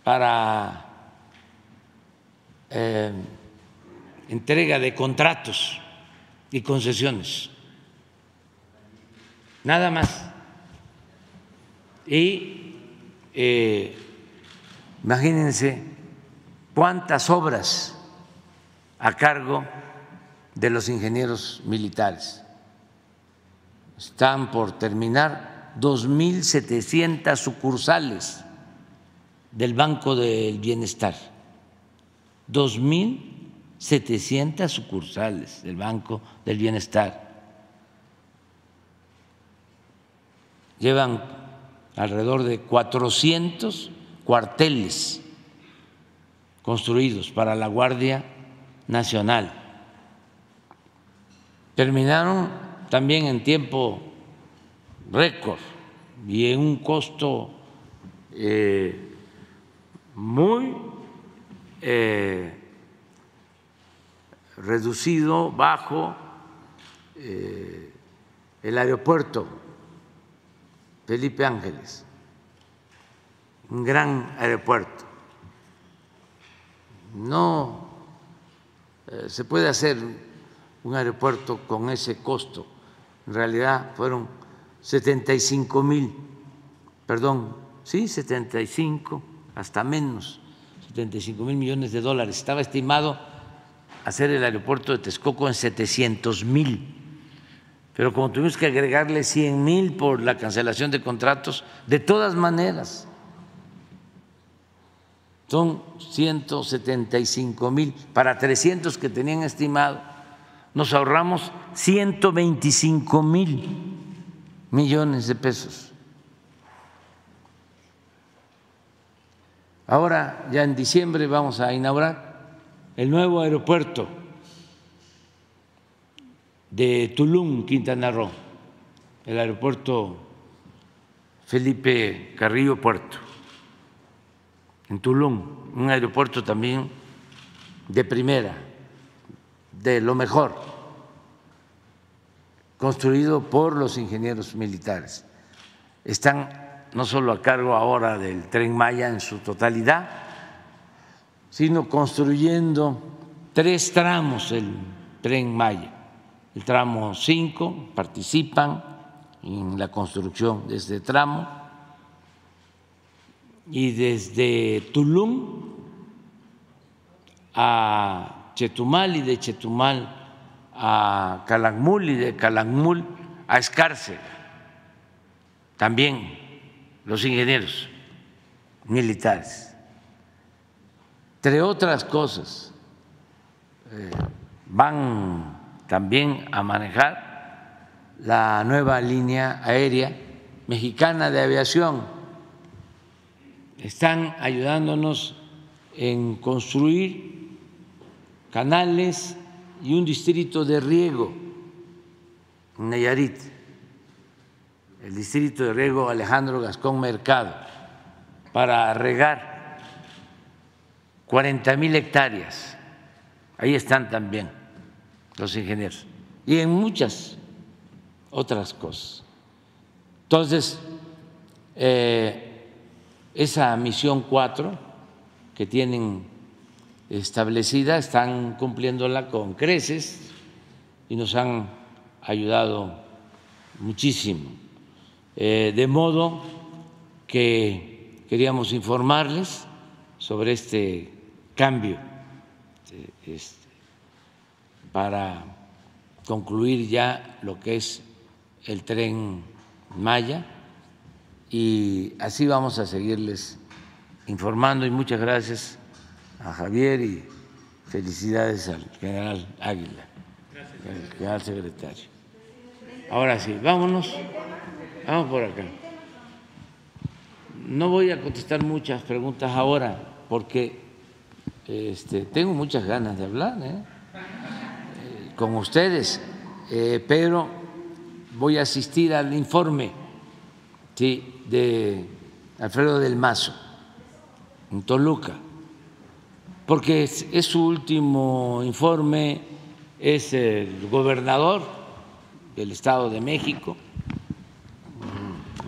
para eh, entrega de contratos y concesiones. Nada más. Y eh, imagínense cuántas obras a cargo de los ingenieros militares. Están por terminar 2.700 sucursales del Banco del Bienestar. 2.700 sucursales del Banco del Bienestar. Llevan alrededor de 400 cuarteles construidos para la Guardia Nacional. Terminaron también en tiempo récord y en un costo eh, muy eh, reducido, bajo, eh, el aeropuerto Felipe Ángeles, un gran aeropuerto. No eh, se puede hacer un aeropuerto con ese costo. En realidad fueron 75 mil, perdón, sí, 75 hasta menos, 75 mil millones de dólares. Estaba estimado hacer el aeropuerto de Texcoco en 700 mil, pero como tuvimos que agregarle 100 mil por la cancelación de contratos, de todas maneras, son 175 mil para 300 que tenían estimado, nos ahorramos 125 mil millones de pesos. Ahora, ya en diciembre, vamos a inaugurar el nuevo aeropuerto de Tulum, Quintana Roo, el aeropuerto Felipe Carrillo Puerto, en Tulum, un aeropuerto también de primera, de lo mejor, construido por los ingenieros militares. Están no solo a cargo ahora del tren Maya en su totalidad, sino construyendo tres tramos el tren Maya. El tramo 5 participan en la construcción de este tramo y desde Tulum a Chetumal y de Chetumal a Calakmul y de Calakmul a Escárcel. También los ingenieros militares. Entre otras cosas, eh, van también a manejar la nueva línea aérea mexicana de aviación. Están ayudándonos en construir canales y un distrito de riego en Nayarit el distrito de riego Alejandro Gascón Mercado para regar 40 mil hectáreas. Ahí están también los ingenieros y en muchas otras cosas. Entonces, eh, esa misión 4 que tienen establecida están cumpliéndola con creces y nos han ayudado muchísimo. Eh, de modo que queríamos informarles sobre este cambio este, para concluir ya lo que es el tren Maya. Y así vamos a seguirles informando. Y muchas gracias a Javier y felicidades al general Águila, el general secretario. Ahora sí, vámonos, vamos por acá. No voy a contestar muchas preguntas ahora porque este, tengo muchas ganas de hablar ¿eh? Eh, con ustedes, eh, pero voy a asistir al informe de Alfredo del Mazo en Toluca, porque es, su último informe, es el gobernador del Estado de México,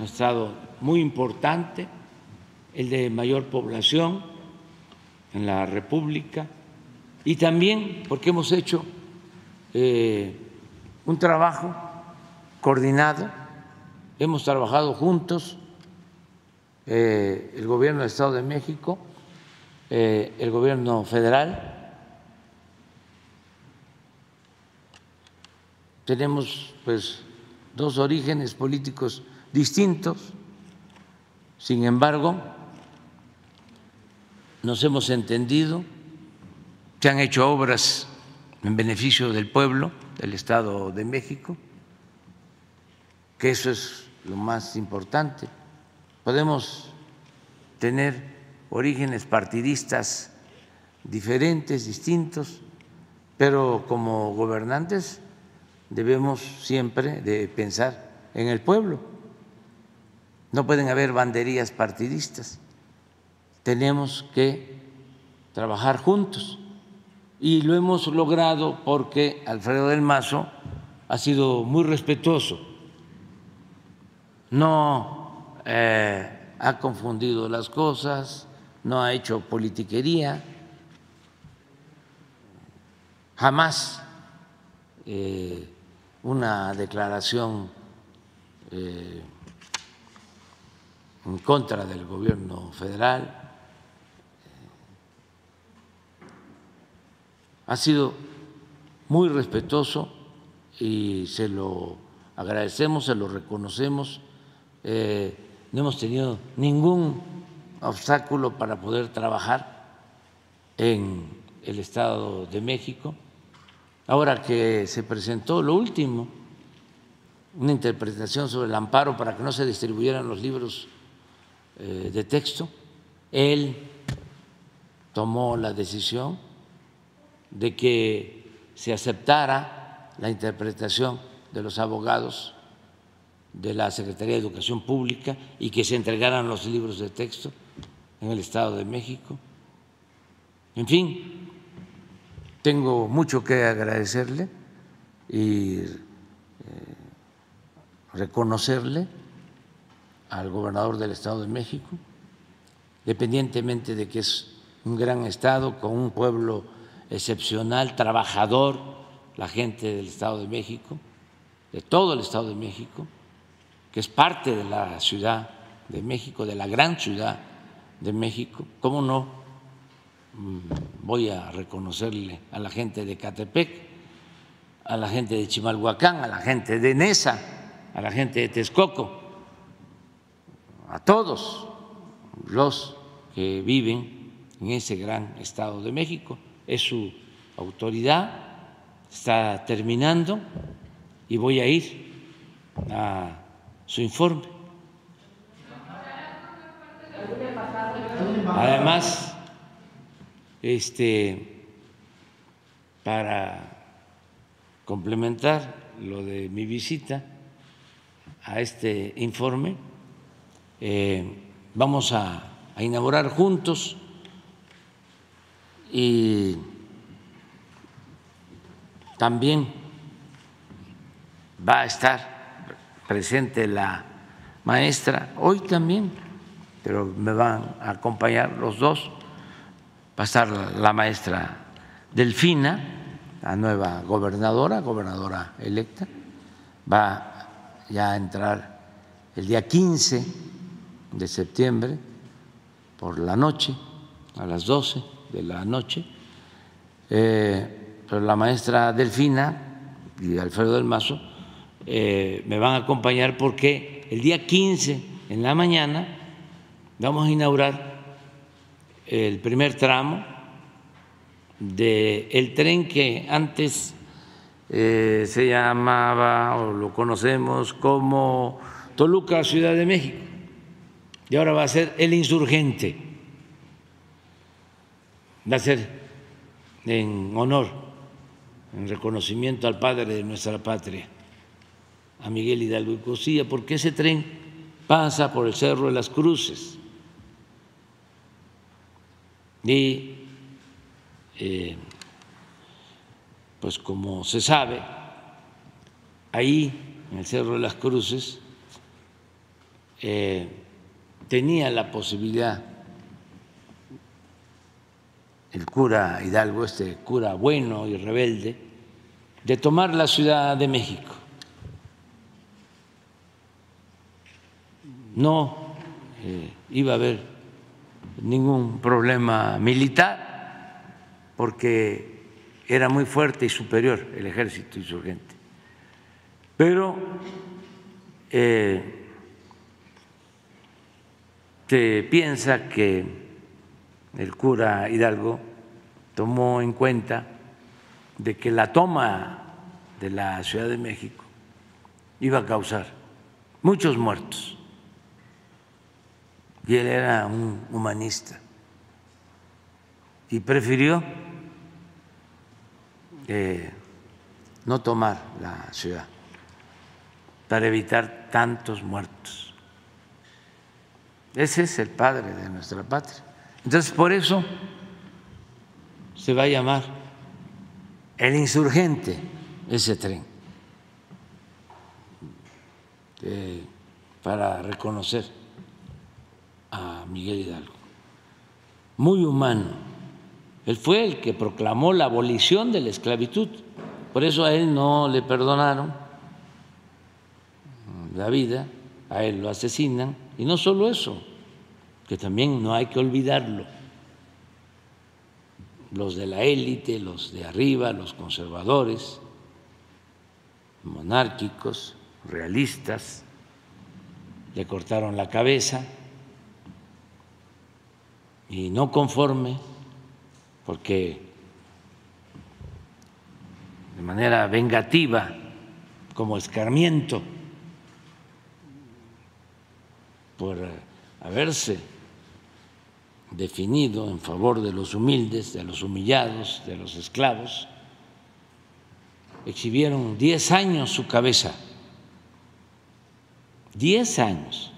estado muy importante, el de mayor población en la República, y también porque hemos hecho eh, un trabajo coordinado, hemos trabajado juntos eh, el gobierno del Estado de México, eh, el gobierno federal. Tenemos pues dos orígenes políticos distintos, sin embargo, nos hemos entendido, se han hecho obras en beneficio del pueblo del Estado de México, que eso es lo más importante Podemos tener orígenes partidistas diferentes, distintos, pero como gobernantes debemos siempre de pensar en el pueblo. No pueden haber banderías partidistas. Tenemos que trabajar juntos y lo hemos logrado porque Alfredo del Mazo ha sido muy respetuoso. No eh, ha confundido las cosas, no ha hecho politiquería, jamás eh, una declaración eh, en contra del gobierno federal. Ha sido muy respetuoso y se lo agradecemos, se lo reconocemos no hemos tenido ningún obstáculo para poder trabajar en el Estado de México. Ahora que se presentó lo último, una interpretación sobre el amparo para que no se distribuyeran los libros eh, de texto, él tomó la decisión de que se aceptara la interpretación de los abogados de la Secretaría de Educación Pública y que se entregaran los libros de texto en el Estado de México. En fin, tengo mucho que agradecerle y eh, reconocerle al gobernador del Estado de México, dependientemente de que es un gran Estado con un pueblo excepcional, trabajador, la gente del Estado de México, de todo el Estado de México que es parte de la Ciudad de México, de la gran Ciudad de México, ¿cómo no mm, voy a reconocerle a la gente de Catepec, a la gente de Chimalhuacán, a la gente de Nesa, a la gente de Texcoco, a todos los que viven en ese gran Estado de México. Es su autoridad, está terminando y voy a ir a su informe. Además, este, para complementar lo de mi visita a este informe, eh, vamos a, a inaugurar juntos y también va a estar presente la maestra, hoy también, pero me van a acompañar los dos, va a estar la maestra Delfina, la nueva gobernadora, gobernadora electa, va ya a entrar el día 15 de septiembre por la noche a las 12 de la noche, eh, pero la maestra Delfina y Alfredo del Mazo eh, me van a acompañar porque el día 15 en la mañana vamos a inaugurar el primer tramo del el tren que antes eh, se llamaba o lo conocemos como Toluca, Ciudad de México, y ahora va a ser el insurgente, va a ser en honor, en reconocimiento al padre de nuestra patria, a Miguel Hidalgo y Cosilla, porque ese tren pasa por el Cerro de las Cruces. Y eh, pues como se sabe, ahí en el Cerro de las Cruces eh, tenía la posibilidad el cura Hidalgo, este cura bueno y rebelde, de tomar la Ciudad de México. No eh, iba a haber ningún problema militar porque era muy fuerte y superior el ejército insurgente. Pero eh, se piensa que el cura Hidalgo tomó en cuenta de que la toma de la Ciudad de México iba a causar muchos muertos. Y él era un humanista. Y prefirió eh, no tomar la ciudad para evitar tantos muertos. Ese es el padre de nuestra patria. Entonces, por eso se va a llamar el insurgente ese tren, eh, para reconocer a Miguel Hidalgo. Muy humano él fue el que proclamó la abolición de la esclavitud. Por eso a él no le perdonaron la vida, a él lo asesinan. Y no solo eso, que también no hay que olvidarlo. Los de la élite, los de arriba, los conservadores, monárquicos, realistas, le cortaron la cabeza y no conforme porque de manera vengativa, como escarmiento, por haberse definido en favor de los humildes, de los humillados, de los esclavos, exhibieron diez años su cabeza, diez años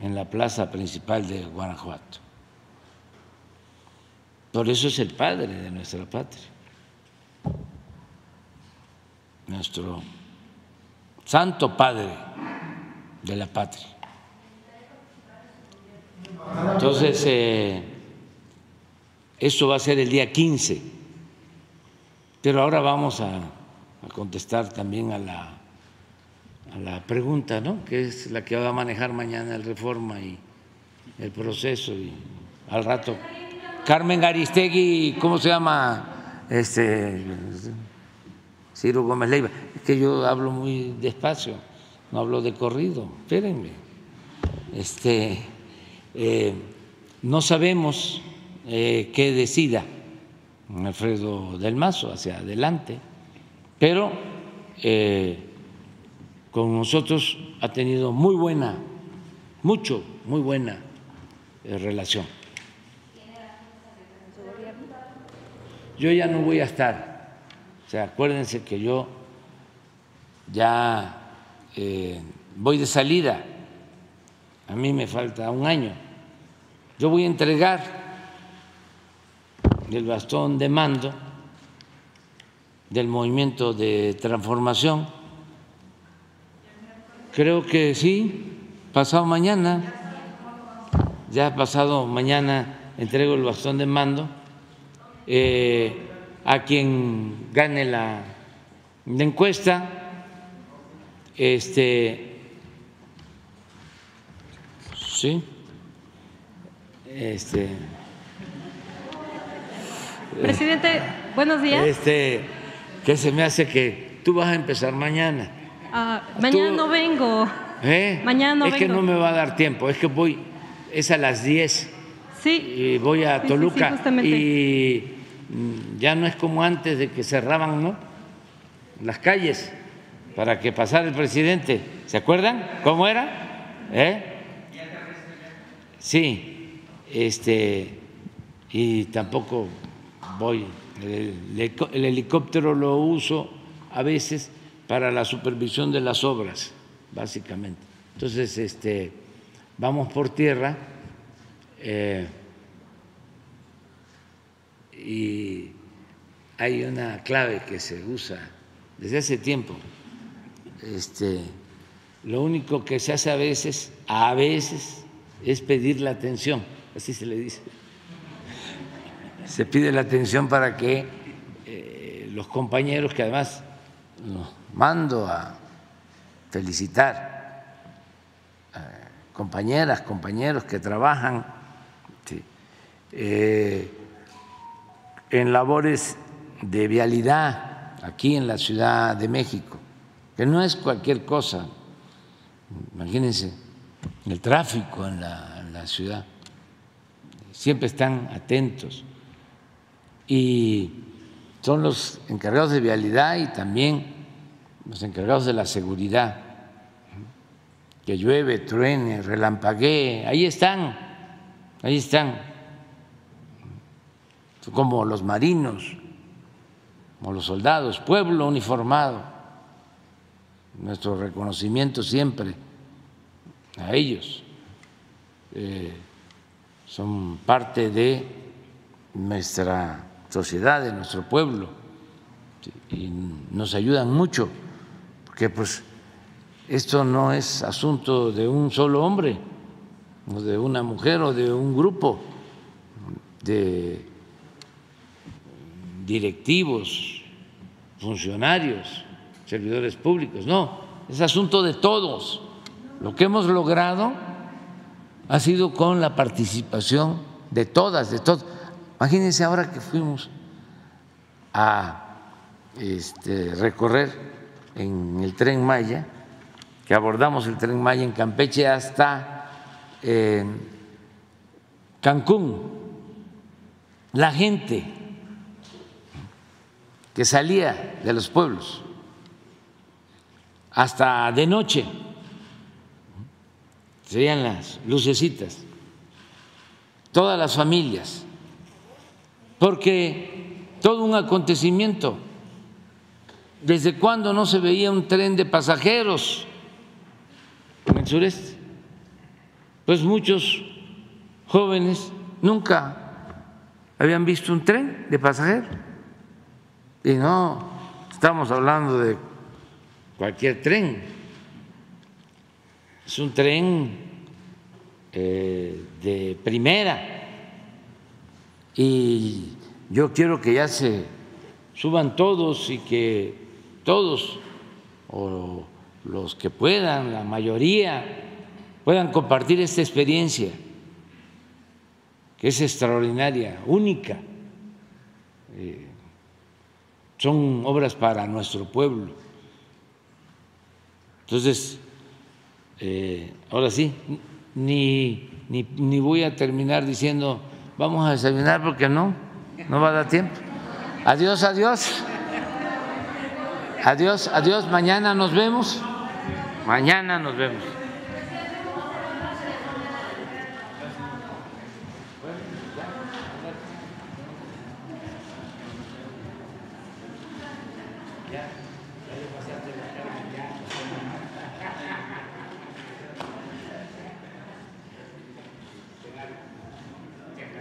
en la plaza principal de Guanajuato. Por eso es el padre de nuestra patria, nuestro santo padre de la patria. Entonces, eh, eso va a ser el día 15, pero ahora vamos a, contestar también a la, a la pregunta, ¿no? que es la que va a manejar mañana el reforma y el proceso y al rato Carmen Aristegui, ¿cómo se llama? Este, Ciro Gómez Leiva. Es que yo hablo muy despacio, no hablo de corrido, espérenme. Este, eh, no sabemos eh, qué decida Alfredo del Mazo hacia adelante, pero eh, con nosotros ha tenido muy buena, mucho, muy buena relación yo ya no voy a estar. O sea, acuérdense que yo ya voy de salida, a mí me falta un año. Yo voy a entregar el bastón de mando del movimiento de transformación. Creo que sí, pasado mañana, ya pasado mañana entrego el bastón de mando eh, a quien gane la, encuesta, este, sí, este, Presidente, buenos días. Este, ¿qué se me hace que tú vas a empezar mañana? Ah, mañana tú- no vengo. ¿Eh? Mañana no Es que no me va a dar tiempo, es que voy, es a las 10 Sí, y voy a Sí, sí, sí, Toluca justamente. y mm, ya no es como antes de que cerraban, ¿no? Las calles para que pasara el presidente. ¿Se acuerdan cómo era? ¿Eh? Sí, este, y tampoco voy. El, helicóptero lo uso a veces para la supervisión de las obras, básicamente. Entonces, este, vamos por tierra. eh, y hay una clave que se usa desde hace tiempo. Este, lo único que se hace a veces, a veces, es pedir la atención, así se le dice. Se pide la atención para que eh, los compañeros, que además los mando a felicitar, eh, compañeras, compañeros que trabajan eh, en labores de vialidad aquí en la Ciudad de México, que no es cualquier cosa. Imagínense el tráfico en la, ciudad. Siempre están atentos y son los encargados de vialidad y también los encargados de la seguridad. Que llueve, truene, relampaguee, ahí están, ahí están como los marinos, como los soldados, pueblo uniformado. Nuestro reconocimiento siempre a ellos. Eh, son parte de nuestra sociedad, de nuestro pueblo, y nos ayudan mucho, porque pues esto no es asunto de un solo hombre, o de una mujer o de un grupo de directivos, funcionarios, servidores públicos, no, es asunto de todos. Lo que hemos logrado ha sido con la participación de todas, de todos. Imagínense ahora que fuimos a este, recorrer en el tren Maya, que abordamos el tren Maya en Campeche hasta eh, Cancún, la gente que salía de los pueblos hasta de noche, se veían las lucecitas, todas las familias, porque todo un acontecimiento. ¿Desde cuándo no se veía un tren de pasajeros en el sureste? Pues muchos jóvenes nunca habían visto un tren de pasajeros. Y no estamos hablando de cualquier tren, es un tren eh, de primera y yo quiero que ya se suban todos y que todos o los que puedan, la mayoría, puedan compartir esta experiencia que es extraordinaria, única. Eh, son obras para nuestro pueblo. Entonces, eh, ahora sí, ni, ni, ni voy a terminar diciendo vamos a desayunar porque no, no va a dar tiempo. Adiós, adiós. Adiós, adiós. Mañana nos vemos. Mañana nos vemos.